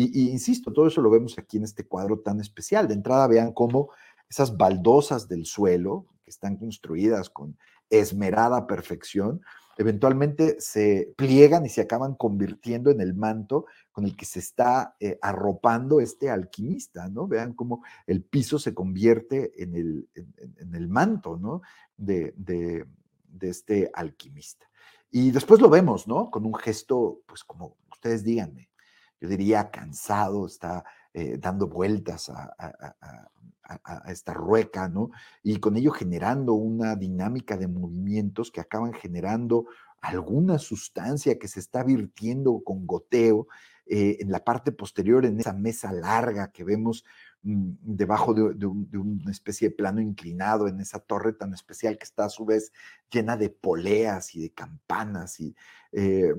Y, insisto, todo eso lo vemos aquí en este cuadro tan especial. De entrada, vean cómo esas baldosas del suelo, que están construidas con esmerada perfección, eventualmente se pliegan y se acaban convirtiendo en el manto con el que se está eh, arropando este alquimista, ¿no? Vean cómo el piso se convierte en el, en, el manto, ¿no? De, de, de, este alquimista. Y después lo vemos, ¿no? Con un gesto, pues como ustedes díganme, yo diría, cansado, está eh, dando vueltas a, esta rueca, ¿no? Y con ello generando una dinámica de movimientos que acaban generando alguna sustancia que se está virtiendo con goteo eh, en la parte posterior, en esa mesa larga que vemos debajo de, una especie de plano inclinado en esa torre tan especial que está a su vez llena de poleas y de campanas y, eh,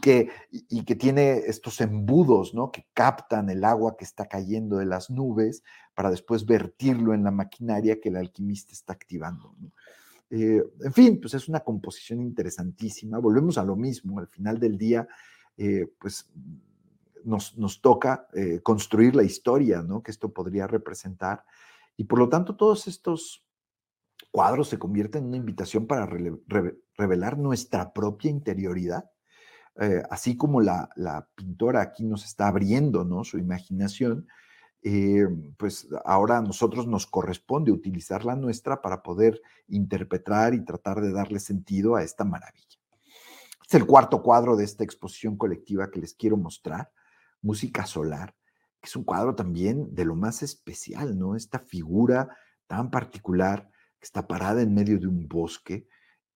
que, y que tiene estos embudos ¿no? que captan el agua que está cayendo de las nubes para después vertirlo en la maquinaria que el alquimista está activando. Eh, en fin, pues es una composición interesantísima. Volvemos a lo mismo, al final del día, eh, pues nos, toca eh, construir la historia ¿no? que esto podría representar. Y por lo tanto, todos estos cuadros se convierten en una invitación para revelar nuestra propia interioridad. Eh, así como la, pintora aquí nos está abriendo ¿no? su imaginación, eh, pues ahora a nosotros nos corresponde utilizar la nuestra para poder interpretar y tratar de darle sentido a esta maravilla. es el cuarto cuadro de esta exposición colectiva que les quiero mostrar. Música Solar, que es un cuadro también de lo más especial, ¿no? Esta figura tan particular que está parada en medio de un bosque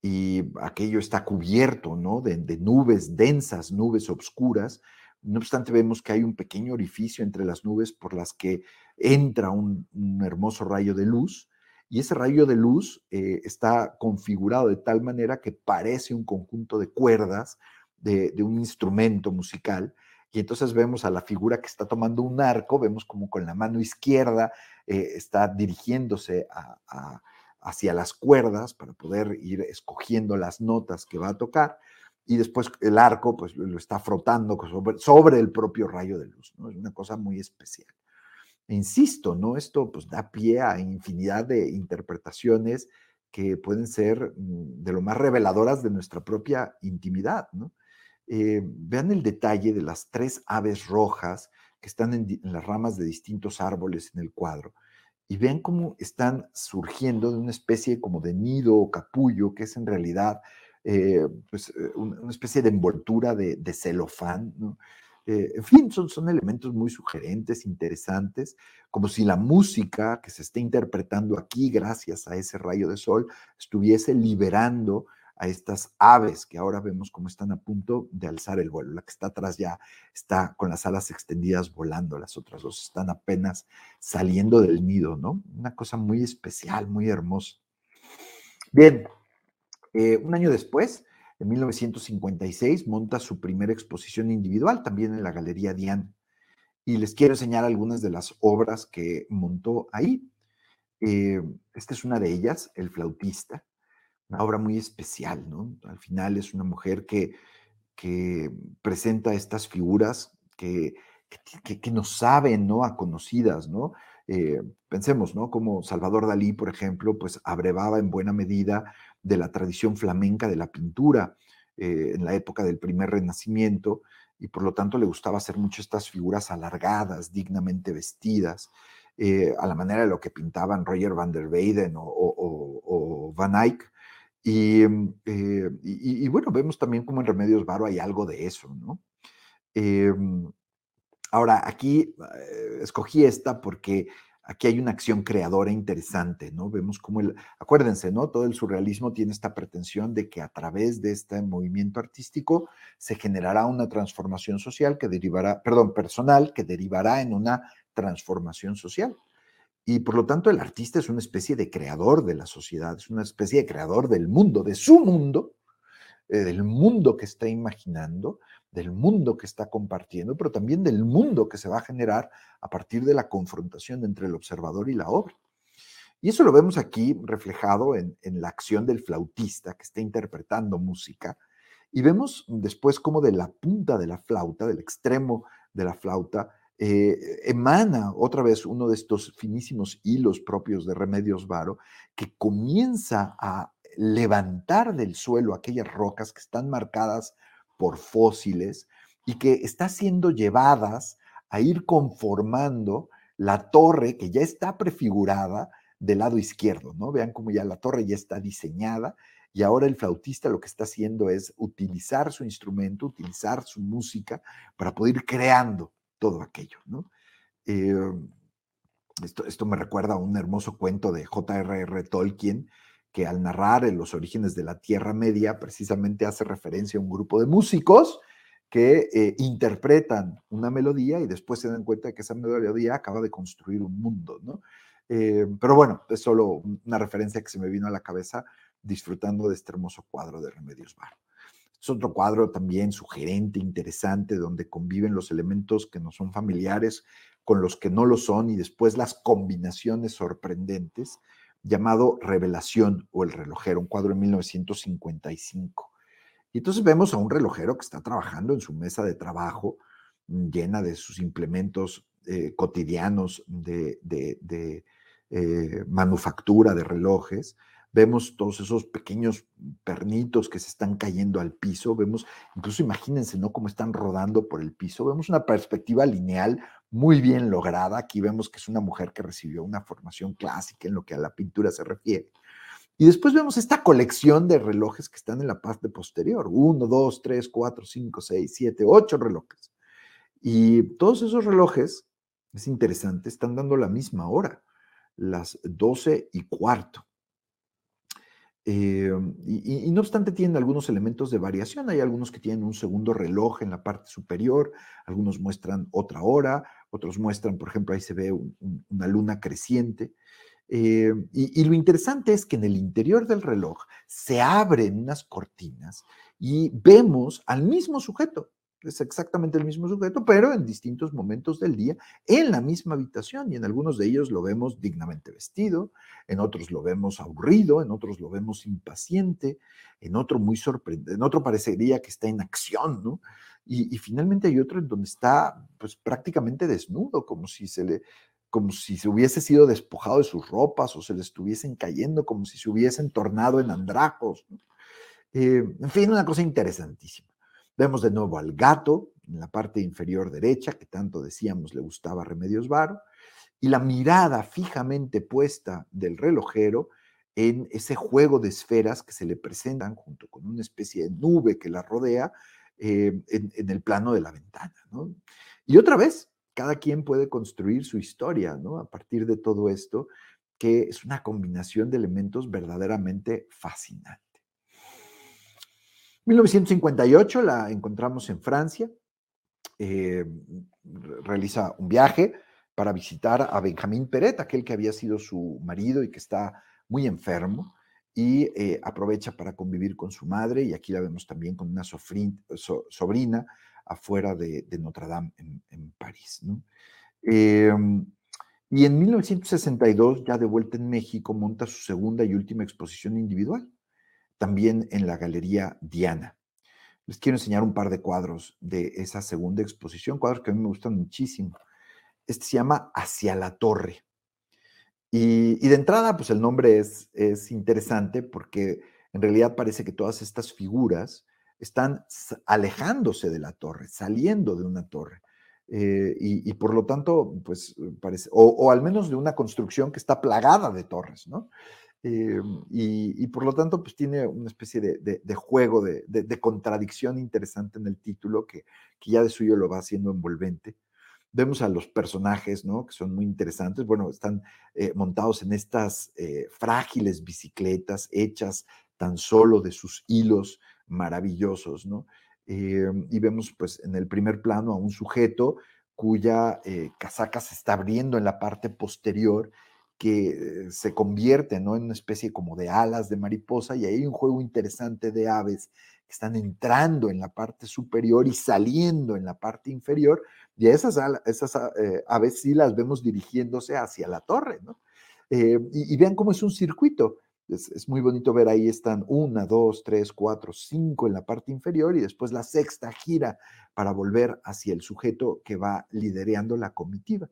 y aquello está cubierto, ¿no? De, nubes densas, nubes oscuras. No obstante, vemos que hay un pequeño orificio entre las nubes por las que entra un, un hermoso rayo de luz y ese rayo de luz eh, está configurado de tal manera que parece un conjunto de cuerdas de, un instrumento musical. Y entonces vemos a la figura que está tomando un arco, vemos como con la mano izquierda eh, está dirigiéndose hacia las cuerdas para poder ir escogiendo las notas que va a tocar y después el arco pues lo está frotando sobre, el propio rayo de luz, ¿no? Es una cosa muy especial. E insisto, ¿no? Esto pues da pie a infinidad de interpretaciones que pueden ser mm, de lo más reveladoras de nuestra propia intimidad, ¿no? Eh, vean el detalle de las tres aves rojas que están en, en, las ramas de distintos árboles en el cuadro y vean cómo están surgiendo de una especie como de nido o capullo que es en realidad eh, pues, eh, una especie de envoltura de, celofán, eh, en fin, son, son elementos muy sugerentes, interesantes, como si la música que se está interpretando aquí, gracias a ese rayo de sol, estuviese liberando a estas aves que ahora vemos cómo están a punto de alzar el vuelo. La que está atrás ya está con las alas extendidas volando, las otras dos están apenas saliendo del nido, ¿no? Una cosa muy especial, muy hermosa. Bien, eh, un año después, en 1956, monta su primera exposición individual también en la Galería Diane. Y les quiero enseñar algunas de las obras que montó ahí. Eh, esta es una de ellas, El flautista, una obra muy especial, ¿no? Al final es una mujer que, que presenta estas figuras que, que, que, nos saben, ¿no? A conocidas, ¿no? Eh, pensemos, ¿no? Como Salvador Dalí, por ejemplo, pues abrevaba en buena medida de la tradición flamenca de la pintura eh, en la época del primer renacimiento y por lo tanto le gustaba hacer mucho estas figuras alargadas, dignamente vestidas, eh, a la manera de lo que pintaban Roger van der Weyden o, Van Eyck. Mm, eh, y, bueno, vemos también como en Remedios Varo hay algo de eso, ¿no? Mm, ahora, aquí escogí esta porque aquí hay una acción creadora interesante, ¿no? Vemos cómo el, acuérdense, ¿no? Todo el surrealismo tiene esta pretensión de que a través de este movimiento artístico se generará una transformación social que derivará, perdón, personal, que derivará en una transformación social. Y por lo tanto el artista es una especie de creador de la sociedad, es una especie de creador del mundo, de su mundo, eh, del mundo que está imaginando, del mundo que está compartiendo, pero también del mundo que se va a generar a partir de la confrontación entre el observador y la obra. Y eso lo vemos aquí reflejado en, la acción del flautista que está interpretando música. Y vemos después cómo de la punta de la flauta, del extremo de la flauta, eh, emana otra vez uno de estos finísimos hilos propios de Remedios Varo, que comienza a levantar del suelo aquellas rocas que están marcadas por fósiles y que está siendo llevadas a ir conformando la torre que ya está prefigurada del lado izquierdo, ¿no? Vean cómo ya la torre ya está diseñada y ahora el flautista lo que está haciendo es utilizar su instrumento, utilizar su música para poder ir creando todo aquello, ¿no? Eh, esto, esto, me recuerda a un hermoso cuento de J.R.R. Tolkien, que al narrar los orígenes de la Tierra Media precisamente hace referencia a un grupo de músicos que eh, interpretan una melodía y después se dan cuenta de que esa melodía acaba de construir un mundo, ¿no? Eh, pero bueno, es solo una referencia que se me vino a la cabeza disfrutando de este hermoso cuadro de Remedios Bar. Es otro cuadro también sugerente, interesante, donde conviven los elementos que no son familiares con los que no lo son y después las combinaciones sorprendentes llamado Revelación o El relojero, un cuadro en 1955. Y entonces vemos a un relojero que está trabajando en su mesa de trabajo, mm, llena de sus implementos eh, cotidianos de, eh, manufactura de relojes, vemos todos esos pequeños pernitos que se están cayendo al piso, vemos, incluso imagínense, ¿no? Cómo están rodando por el piso, vemos una perspectiva lineal muy bien lograda, aquí vemos que es una mujer que recibió una formación clásica en lo que a la pintura se refiere. Y después vemos esta colección de relojes que están en la parte posterior, uno, dos, tres, cuatro, cinco, seis, siete, ocho relojes. Y todos esos relojes, es interesante, están dando la misma hora, las doce y cuarto. Eh, y, no obstante tienen algunos elementos de variación. Hay algunos que tienen un segundo reloj en la parte superior, algunos muestran otra hora, otros muestran, por ejemplo, ahí se ve una luna creciente. Eh, y, lo interesante es que en el interior del reloj se abren unas cortinas y vemos al mismo sujeto, es exactamente el mismo sujeto, pero en distintos momentos del día, en la misma habitación, y en algunos de ellos lo vemos dignamente vestido, en otros lo vemos aburrido, en otros lo vemos impaciente, en otro muy sorprendente, en otro parecería que está en acción, ¿no? Y, finalmente hay otro en donde está pues prácticamente desnudo, como si se le, como si se hubiese sido despojado de sus ropas o se le estuviesen cayendo, como si se hubiesen tornado en andrajos. Eh, en fin, una cosa interesantísima. Vemos de nuevo al gato en la parte inferior derecha, que tanto decíamos le gustaba Remedios Varo, y la mirada fijamente puesta del relojero en ese juego de esferas que se le presentan junto con una especie de nube que la rodea eh, en, el plano de la ventana. Y otra vez, cada quien puede construir su historia ¿no? a partir de todo esto, que es una combinación de elementos verdaderamente fascinante. 1958 la encontramos en Francia, eh, realiza un viaje para visitar a Benjamín Peret, aquel que había sido su marido y que está muy enfermo, y eh, aprovecha para convivir con su madre, y aquí la vemos también con una sobrina afuera de, Notre Dame en, París. Em, y en 1962, ya de vuelta en México, monta su segunda y última exposición individual también en la Galería Diana. Les quiero enseñar un par de cuadros de esa segunda exposición, cuadros que a mí me gustan muchísimo. Este se llama Hacia la Torre. Y, de entrada, pues el nombre es, es interesante porque en realidad parece que todas estas figuras están alejándose de la torre, saliendo de una torre. Eh, y, por lo tanto, pues parece, o, o, al menos de una construcción que está plagada de torres, ¿no? Eh, y, por lo tanto, pues tiene una especie de, juego, de, contradicción interesante en el título que, ya de suyo lo va haciendo envolvente. Vemos a los personajes, ¿no? Que son muy interesantes. Bueno, están eh, montados en estas eh, frágiles bicicletas hechas tan solo de sus hilos maravillosos, ¿no? y vemos, pues, en el primer plano a un sujeto cuya casaca se está abriendo en la parte posterior que se convierte ¿no? en una especie como de alas de mariposa y hay un juego interesante de aves que están entrando en la parte superior y saliendo en la parte inferior y esas, esas eh, aves sí las vemos dirigiéndose hacia la torre, ¿no? Eh, y, vean cómo es un circuito. Es, es, muy bonito ver ahí están una, dos, tres, cuatro, cinco en la parte inferior y después la sexta gira para volver hacia el sujeto que va liderando la comitiva.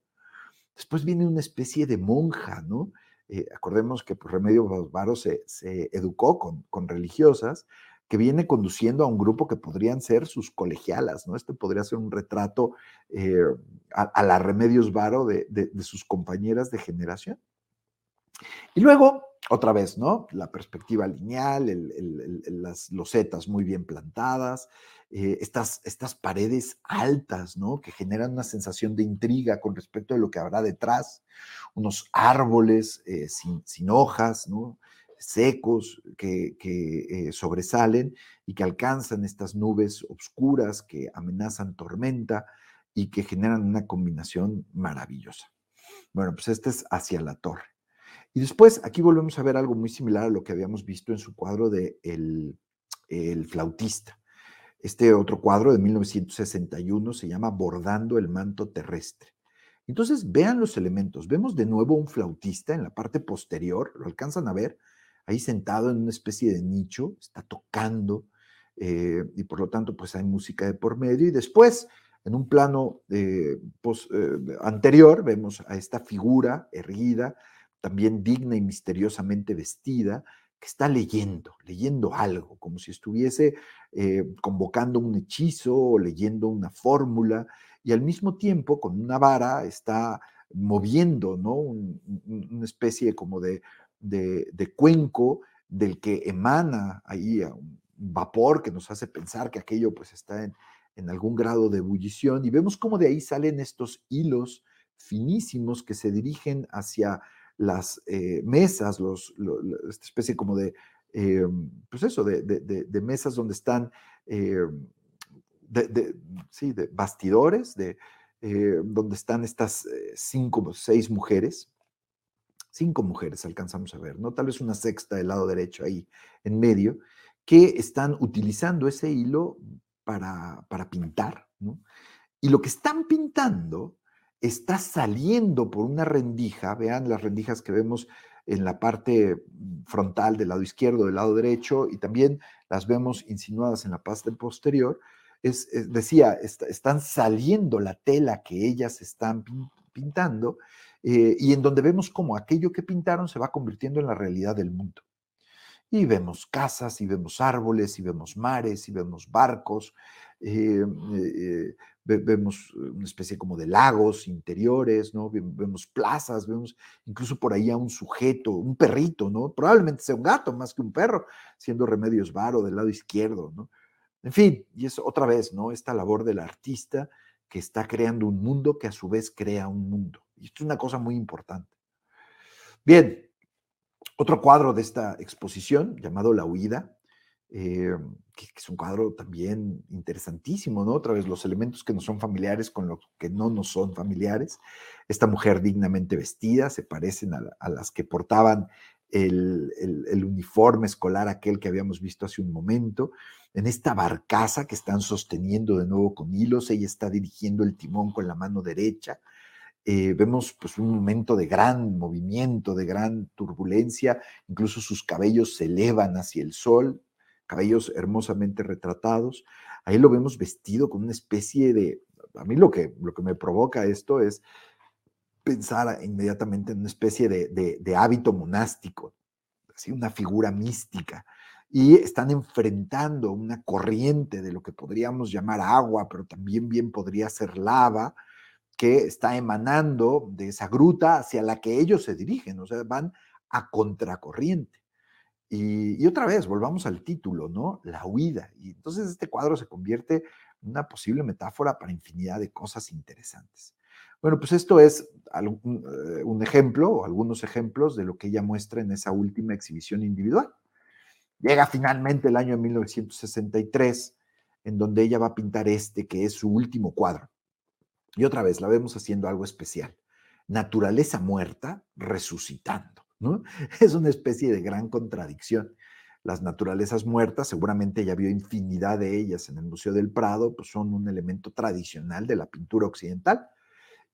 Después viene una especie de monja, ¿no? Eh, acordemos que pues, Remedio Varo se, educó con, religiosas, que viene conduciendo a un grupo que podrían ser sus colegialas, ¿no? Este podría ser un retrato eh, a, la Remedios Varo de, sus compañeras de generación. Y luego, otra vez, ¿no? La perspectiva lineal, las losetas muy bien plantadas, eh, estas, estas paredes altas, ¿no? Que generan una sensación de intriga con respecto de lo que habrá detrás, unos árboles eh, sin, hojas, ¿no? secos que, eh, sobresalen y que alcanzan estas nubes oscuras que amenazan tormenta y que generan una combinación maravillosa. Bueno, pues este es hacia la torre. Y después aquí volvemos a ver algo muy similar a lo que habíamos visto en su cuadro de el, flautista. Este otro cuadro de 1961 se llama Bordando el manto terrestre. Entonces, vean los elementos. Vemos de nuevo un flautista en la parte posterior, lo alcanzan a ver, ahí sentado en una especie de nicho, está tocando eh, y por lo tanto, pues hay música de por medio. Y después, en un plano eh, eh, anterior, vemos a esta figura erguida, también digna y misteriosamente vestida, que está leyendo, leyendo algo, como si estuviese eh, convocando un hechizo o leyendo una fórmula, y al mismo tiempo con una vara está moviendo, ¿no? una especie como de, de, cuenco del que emana ahí un vapor que nos hace pensar que aquello pues está en, en algún grado de ebullición, y vemos cómo de ahí salen estos hilos finísimos que se dirigen hacia las eh, mesas, los, esta especie como de, eh, pues eso, de, mesas donde están, eh, sí, de bastidores, de, donde están estas cinco o seis mujeres, cinco mujeres alcanzamos a ver, ¿no? Tal vez una sexta del lado derecho ahí en medio, que están utilizando ese hilo para, para pintar, ¿no? Y lo que están pintando está saliendo por una rendija, vean las rendijas que vemos en la parte frontal del lado izquierdo, del lado derecho, y también las vemos insinuadas en la parte posterior, es, decía, están saliendo la tela que ellas están pintando, eh, y en donde vemos como aquello que pintaron se va convirtiendo en la realidad del mundo. Y vemos casas, y vemos árboles, y vemos mares, y vemos barcos, eh, eh, vemos una especie como de lagos interiores, ¿no? Vemos plazas, vemos incluso por ahí a un sujeto, un perrito, ¿no? Probablemente sea un gato más que un perro, siendo Remedios Varo del lado izquierdo, ¿no? En fin, y es otra vez, ¿no? Esta labor del artista que está creando un mundo que a su vez crea un mundo. Y esto es una cosa muy importante. Bien, otro cuadro de esta exposición llamado La Huida, eh, que, es un cuadro también interesantísimo, ¿no? Otra vez, los elementos que no son familiares con los que no nos son familiares. Esta mujer dignamente vestida se parecen a, las que portaban el, el, uniforme escolar, aquel que habíamos visto hace un momento. En esta barcaza que están sosteniendo de nuevo con hilos, ella está dirigiendo el timón con la mano derecha. Eh, vemos pues un momento de gran movimiento, de gran turbulencia, incluso sus cabellos se elevan hacia el sol, cabellos hermosamente retratados. Ahí lo vemos vestido con una especie de, a mí lo que, lo que me provoca esto es pensar inmediatamente en una especie de, hábito monástico, así una figura mística. Y están enfrentando una corriente de lo que podríamos llamar agua, pero también bien podría ser lava, que está emanando de esa gruta hacia la que ellos se dirigen, o sea, van a contracorriente. Y, otra vez, volvamos al título, ¿no? La huida. Y entonces este cuadro se convierte en una posible metáfora para infinidad de cosas interesantes. Bueno, pues esto es eh, un, ejemplo o algunos ejemplos de lo que ella muestra en esa última exhibición individual. Llega finalmente el año de 1963, en donde ella va a pintar este, que es su último cuadro. Y otra vez la vemos haciendo algo especial. Naturaleza muerta resucitando. Es una especie de gran contradicción. Las naturalezas muertas, seguramente ya vio infinidad de ellas en el Museo del Prado, pues son un elemento tradicional de la pintura occidental.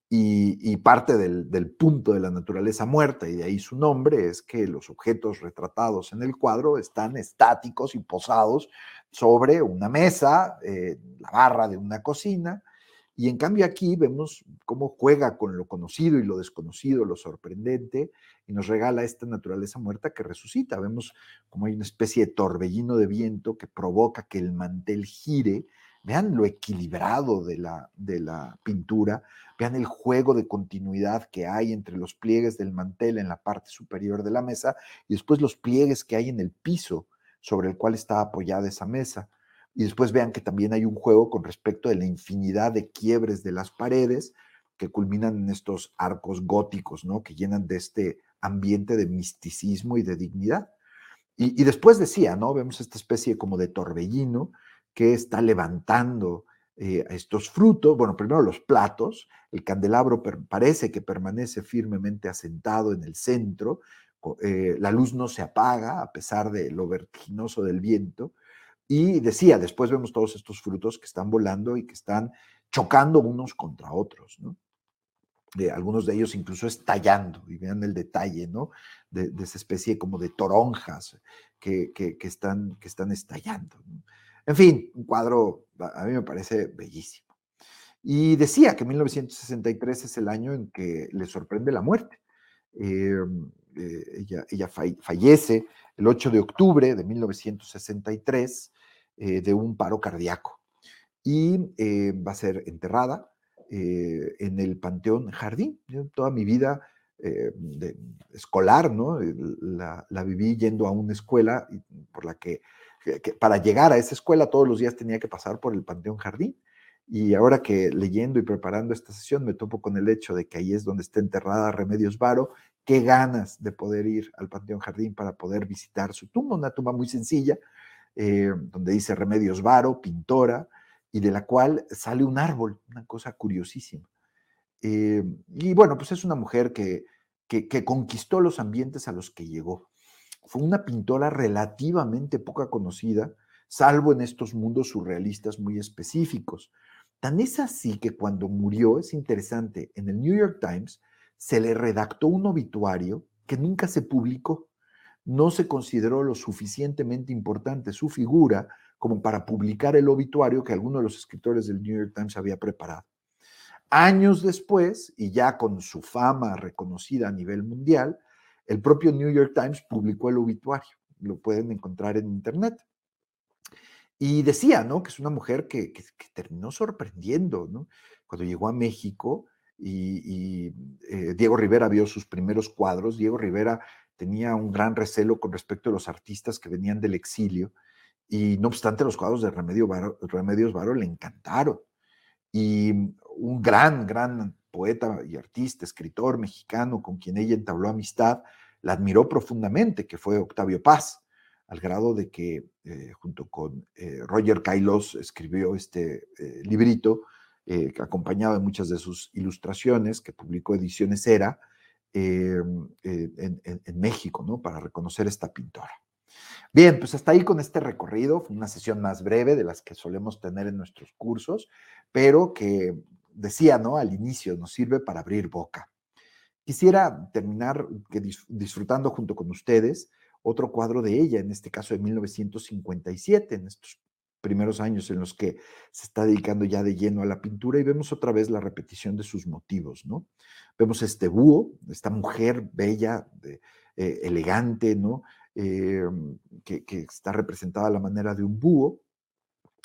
Y, parte del, del, punto de la naturaleza muerta, y de ahí su nombre, es que los objetos retratados en el cuadro están estáticos y posados sobre una mesa, eh, la barra de una cocina, y en cambio aquí vemos cómo juega con lo conocido y lo desconocido, lo sorprendente, y nos regala esta naturaleza muerta que resucita. Vemos como hay una especie de torbellino de viento que provoca que el mantel gire. Vean lo equilibrado de la, de la pintura, vean el juego de continuidad que hay entre los pliegues del mantel en la parte superior de la mesa y después los pliegues que hay en el piso sobre el cual está apoyada esa mesa y después vean que también hay un juego con respecto de la infinidad de quiebres de las paredes que culminan en estos arcos góticos, ¿no? Que llenan de este ambiente de misticismo y de dignidad. Y, después decía, ¿no? Vemos esta especie como de torbellino que está levantando eh, estos frutos, bueno, primero los platos, el candelabro parece que permanece firmemente asentado en el centro, eh, la luz no se apaga a pesar de lo vertiginoso del viento, y decía, después vemos todos estos frutos que están volando y que están chocando unos contra otros, ¿no? Algunos de ellos incluso estallando, y vean el detalle, ¿no? De, esa especie como de toronjas que, que, están, que están estallando. En fin, un cuadro a mí me parece bellísimo. Y decía que 1963 es el año en que le sorprende la muerte. Em, eh, ella, ella fallece el 8 de octubre de 1963 eh, de un paro cardíaco. Y eh, va a ser enterrada eh, en el Panteón Jardín. toda mi vida de, escolar, ¿no? La, viví yendo a una escuela por la que, para llegar a esa escuela todos los días tenía que pasar por el Panteón Jardín. Y ahora que leyendo y preparando esta sesión me topo con el hecho de que ahí es donde está enterrada Remedios Varo, qué ganas de poder ir al Panteón Jardín para poder visitar su tumba, una tumba muy sencilla, eh, donde dice Remedios Varo, pintora, y de la cual sale un árbol, una cosa curiosísima. Eh, y bueno, pues es una mujer que que, que conquistó los ambientes a los que llegó. Fue una pintora relativamente poca conocida, salvo en estos mundos surrealistas muy específicos. Tan es así que cuando murió, es interesante, en el New York Times se le redactó un obituario que nunca se publicó. No se consideró lo suficientemente importante su figura como para publicar el obituario que alguno de los escritores del New York Times había preparado. Años después, y ya con su fama reconocida a nivel mundial, el propio New York Times publicó el obituario. Lo pueden encontrar en Internet. Y decía, ¿no? Que es una mujer que, terminó sorprendiendo, ¿no? Cuando llegó a México y, eh, Diego Rivera vio sus primeros cuadros, Diego Rivera tenía un gran recelo con respecto a los artistas que venían del exilio y no obstante los cuadros de Remedio Remedios Varo le encantaron. Y un gran, gran poeta y artista, escritor mexicano con quien ella entabló amistad, la admiró profundamente, que fue Octavio Paz al grado de que eh, junto con eh, Roger Kailos escribió este eh, librito, acompañado de muchas de sus ilustraciones, que publicó Ediciones Era en, en, México, ¿no? Para reconocer esta pintora. Bien, pues hasta ahí con este recorrido, fue una sesión más breve de las que solemos tener en nuestros cursos, pero que decía, ¿no? Al inicio nos sirve para abrir boca. Quisiera terminar disfrutando junto con ustedes otro cuadro de ella, en este caso de 1957, en estos primeros años en los que se está dedicando ya de lleno a la pintura y vemos otra vez la repetición de sus motivos, ¿no? Vemos este búho, esta mujer bella, eh, elegante, ¿no? Em, que, está representada a la manera de un búho,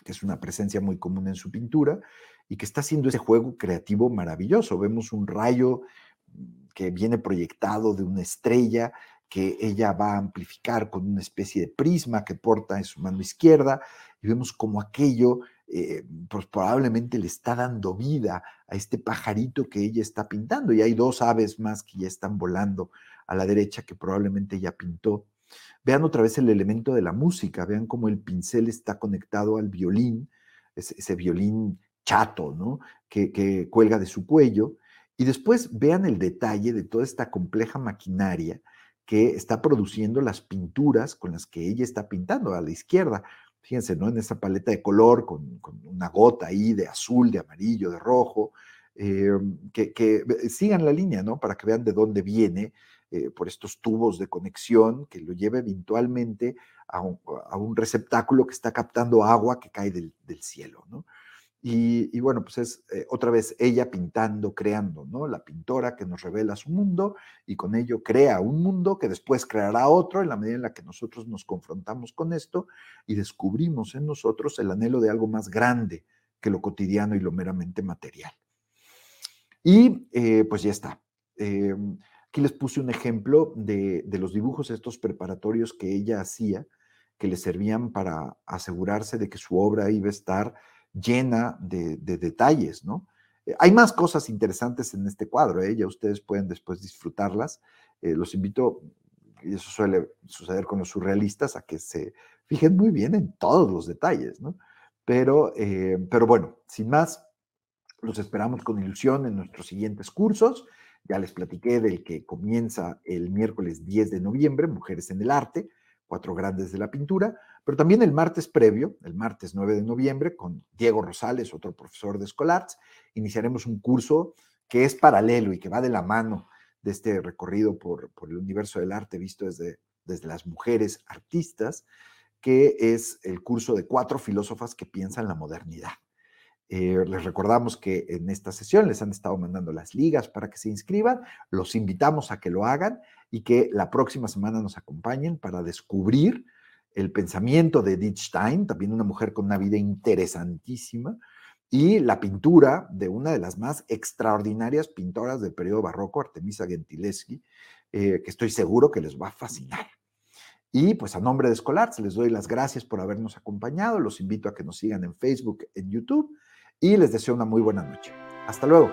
que es una presencia muy común en su pintura, y que está haciendo ese juego creativo maravilloso. Vemos un rayo que viene proyectado de una estrella que ella va a amplificar con una especie de prisma que porta en su mano izquierda y vemos como aquello eh, pues probablemente le está dando vida a este pajarito que ella está pintando y hay dos aves más que ya están volando a la derecha que probablemente ella pintó. Vean otra vez el elemento de la música, vean cómo el pincel está conectado al violín, ese, violín chato, ¿no? Que cuelga de su cuello. Y después vean el detalle de toda esta compleja maquinaria que está produciendo las pinturas con las que ella está pintando a la izquierda. Fíjense, ¿no? En esa paleta de color, con, una gota ahí de azul, de amarillo, de rojo, eh, que, sigan la línea, ¿no? Para que vean de dónde viene, eh, por estos tubos de conexión, que lo lleve eventualmente a un, receptáculo que está captando agua que cae del, del cielo, ¿no? Y, bueno, pues es eh, otra vez ella pintando, creando, ¿no? La pintora que nos revela su mundo y con ello crea un mundo que después creará otro en la medida en la que nosotros nos confrontamos con esto y descubrimos en nosotros el anhelo de algo más grande que lo cotidiano y lo meramente material. Y eh, pues ya está. Eh, aquí les puse un ejemplo de, de los dibujos estos preparatorios que ella hacía, que le servían para asegurarse de que su obra iba a estar llena de, detalles, ¿no? Eh, hay más cosas interesantes en este cuadro, ¿eh? ya ustedes pueden después disfrutarlas. Eh, los invito, y eso suele suceder con los surrealistas, a que se fijen muy bien en todos los detalles, ¿no? Pero, eh, pero bueno, sin más, los esperamos con ilusión en nuestros siguientes cursos. Ya les platiqué del que comienza el miércoles 10 de noviembre, Mujeres en el Arte cuatro grandes de la pintura, pero también el martes previo, el martes 9 de noviembre, con Diego Rosales, otro profesor de Escolarts, iniciaremos un curso que es paralelo y que va de la mano de este recorrido por, por el universo del arte visto desde, desde las mujeres artistas, que es el curso de cuatro filósofas que piensan la modernidad. Eh, les recordamos que en esta sesión les han estado mandando las ligas para que se inscriban. Los invitamos a que lo hagan y que la próxima semana nos acompañen para descubrir el pensamiento de Edith Stein, también una mujer con una vida interesantísima, y la pintura de una de las más extraordinarias pintoras del periodo barroco, Artemisa Gentileschi, eh, que estoy seguro que les va a fascinar. Y pues a nombre de Escolar, les doy las gracias por habernos acompañado. Los invito a que nos sigan en Facebook, en YouTube y les deseo una muy buena noche. Hasta luego.